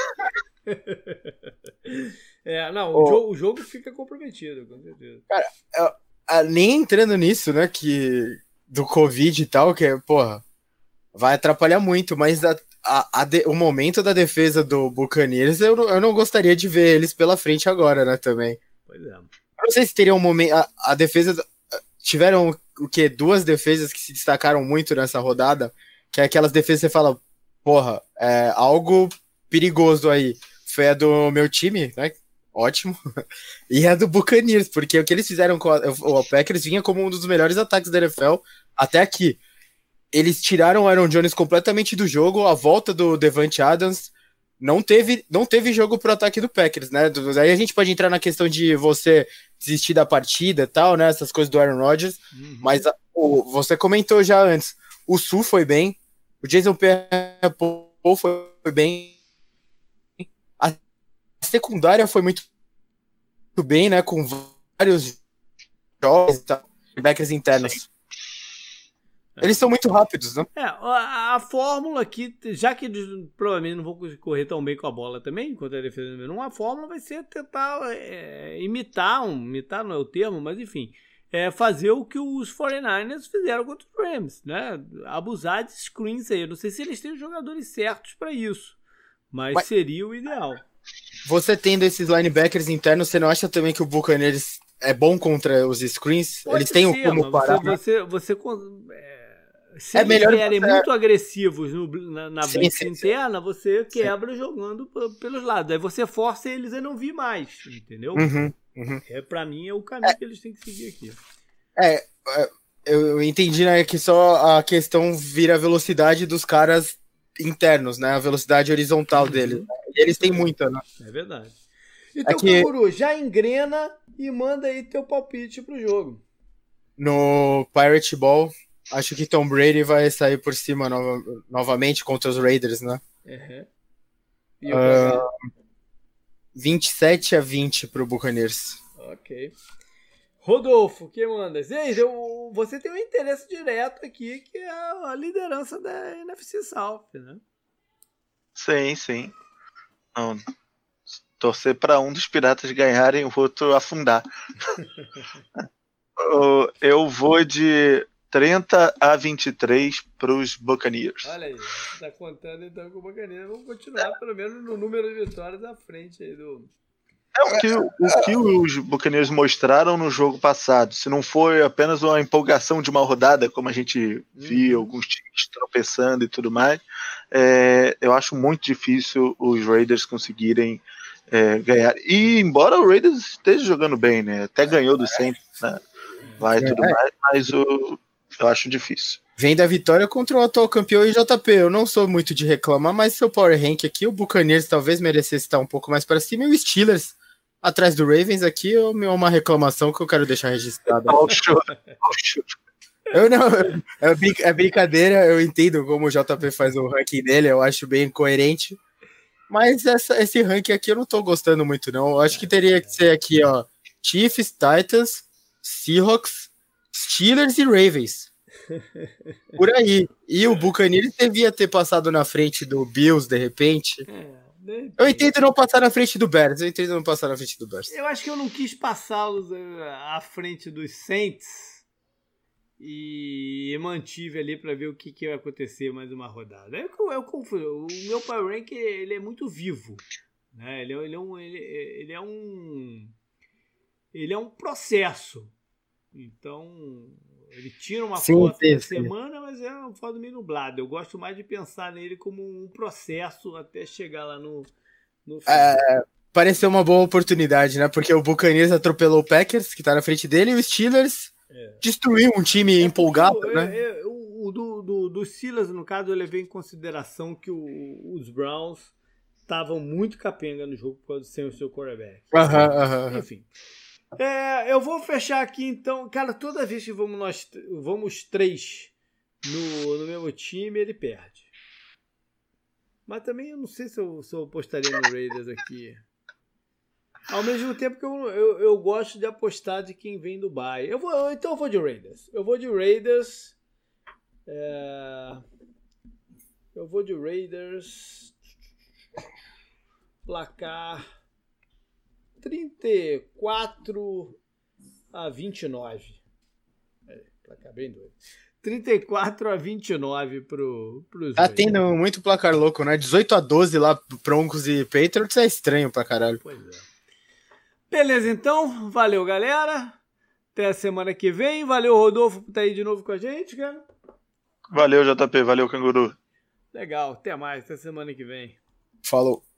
[LAUGHS] É, não, o, jogo, o, jogo, fica comprometido, com certeza. Cara, nem entrando nisso, né, que do Covid e tal, que, porra, vai atrapalhar muito, mas a, a, a de, o momento da defesa do Buccaneers, eu, eu não gostaria de ver eles pela frente agora, né, também. Pois é. Eu não sei se teria um momento. A, a defesa. Tiveram o que? Duas defesas que se destacaram muito nessa rodada, que é aquelas defesas que você fala, porra, é algo perigoso aí. Foi a do meu time, né? ótimo. [LAUGHS] e a do Buccaneers, porque o que eles fizeram com a, o Packers vinha como um dos melhores ataques da NFL até aqui. Eles tiraram o Aaron Jones completamente do jogo, a volta do Devante Adams não teve, não teve jogo pro ataque do Packers, né? Aí a gente pode entrar na questão de você desistir da partida e tal, né? Essas coisas do Aaron Rodgers. Uhum. Mas a, o, você comentou já antes, o Sul foi bem, o Jason Pierre-Paul foi bem, secundária foi muito, muito bem, né? Com vários jogos, backers internos. Eles são muito rápidos, né? É, a, a, fórmula aqui, já que eles provavelmente não vão correr tão bem com a bola também, enquanto a defesa número um, a fórmula vai ser tentar é, imitar, um, imitar não é o termo, mas enfim, é fazer o que os 49ers fizeram contra os Rams, né? Abusar de screens aí. Eu não sei se eles têm os jogadores certos para isso, mas, mas, seria o ideal. Você tendo esses linebackers internos, você não acha também que o Buccaneers é bom contra os screens? Pode eles têm ser, como parar? Você, você, você é, se é eles vierem você... muito agressivos no, na, na sim, sim, interna, sim. você quebra jogando pelos lados. Aí você força eles a não vir mais, entendeu? Uhum. Uhum. É, pra mim é o caminho é, que eles têm que seguir aqui. É, é eu entendi né, que só a questão vira a velocidade dos caras internos, né? A velocidade horizontal uhum. deles. E eles têm muita, né? É verdade. Então, é. Canguru, já engrena e manda aí teu palpite pro jogo. No Pirate Ball, acho que Tom Brady vai sair por cima no... novamente contra os Raiders, né? Uhum. E uh, 27 a 20 pro Buccaneers. Ok. Rodolfo, que manda? Eu, você tem um interesse direto aqui, que é a liderança da NFC South, né? Sim, sim. Não, torcer para um dos piratas ganharem e o outro afundar. [LAUGHS] [LAUGHS] eu vou de 30 a 23 para os Buccaneers. Olha aí, está contando então com o Buccaneers. Vamos continuar pelo menos no número de vitórias à frente aí do. É o que, o que os Buccaneers mostraram no jogo passado. Se não foi apenas uma empolgação de uma rodada, como a gente viu, uhum. alguns times tropeçando e tudo mais, é, eu acho muito difícil os Raiders conseguirem é, ganhar. E embora o Raiders esteja jogando bem, né? Até ganhou do Saints, né? Vai é. tudo mais, mas o, eu acho difícil. Vem da vitória contra o atual campeão JP. Eu não sou muito de reclamar, mas seu Power Rank aqui, o Buccaneers talvez merecesse estar um pouco mais para cima. E o Steelers atrás do Ravens aqui é uma reclamação que eu quero deixar registrada. Eu não, é, é brincadeira, eu entendo como o JP faz o ranking dele, eu acho bem coerente. Mas essa, esse ranking aqui eu não tô gostando muito, não. Eu acho que teria que ser aqui, ó. Chiefs, Titans, Seahawks, Steelers e Ravens. [LAUGHS] Por aí. E o Buccaneers devia ter passado na frente do Bills, de repente. É, eu entendo não passar na frente do Bears. Eu entendo não passar na frente do Bears. Eu acho que eu não quis passá-los eh, à frente dos Saints. E mantive ali para ver o que, que vai acontecer mais uma rodada. Eu, eu, eu o meu Power Rank ele é muito vivo. Né? Ele, ele, é um, ele, ele é um. Ele é um processo. Então, ele tira uma sim, foto sim, semana, mas é uma foto meio nublada. Eu gosto mais de pensar nele como um processo até chegar lá no, no é, pareceu uma boa oportunidade, né? Porque o Buccaneers atropelou o Packers, que tá na frente dele, e o Steelers é. destruiu um time é, empolgado, né? É, é, o do, do, do Steelers, no caso, eu levei em consideração que o, os Browns estavam muito capenga no jogo por causa de ser o seu quarterback. Uh -huh, uh -huh. Enfim. É, eu vou fechar aqui então. Cara, toda vez que vamos nós vamos três no, no mesmo time, ele perde. Mas também eu não sei se eu, se eu apostaria no Raiders aqui. Ao mesmo tempo que eu, eu, eu gosto de apostar de quem vem do Bay. Eu vou, então eu vou de Raiders. Eu vou de Raiders. É, eu vou de Raiders. Placar 34 a 29. É, placar bem doido. 34 a 29 pro, pros. Tá tendo muito placar louco, né? 18 a 12 lá pro Broncos e Patriots é estranho pra caralho. Pois é. Beleza, então. Valeu, galera. Até a semana que vem. Valeu, Rodolfo, por estar aí de novo com a gente, cara. Valeu, JP. Valeu, Canguru. Legal. Até mais. Até semana que vem. Falou.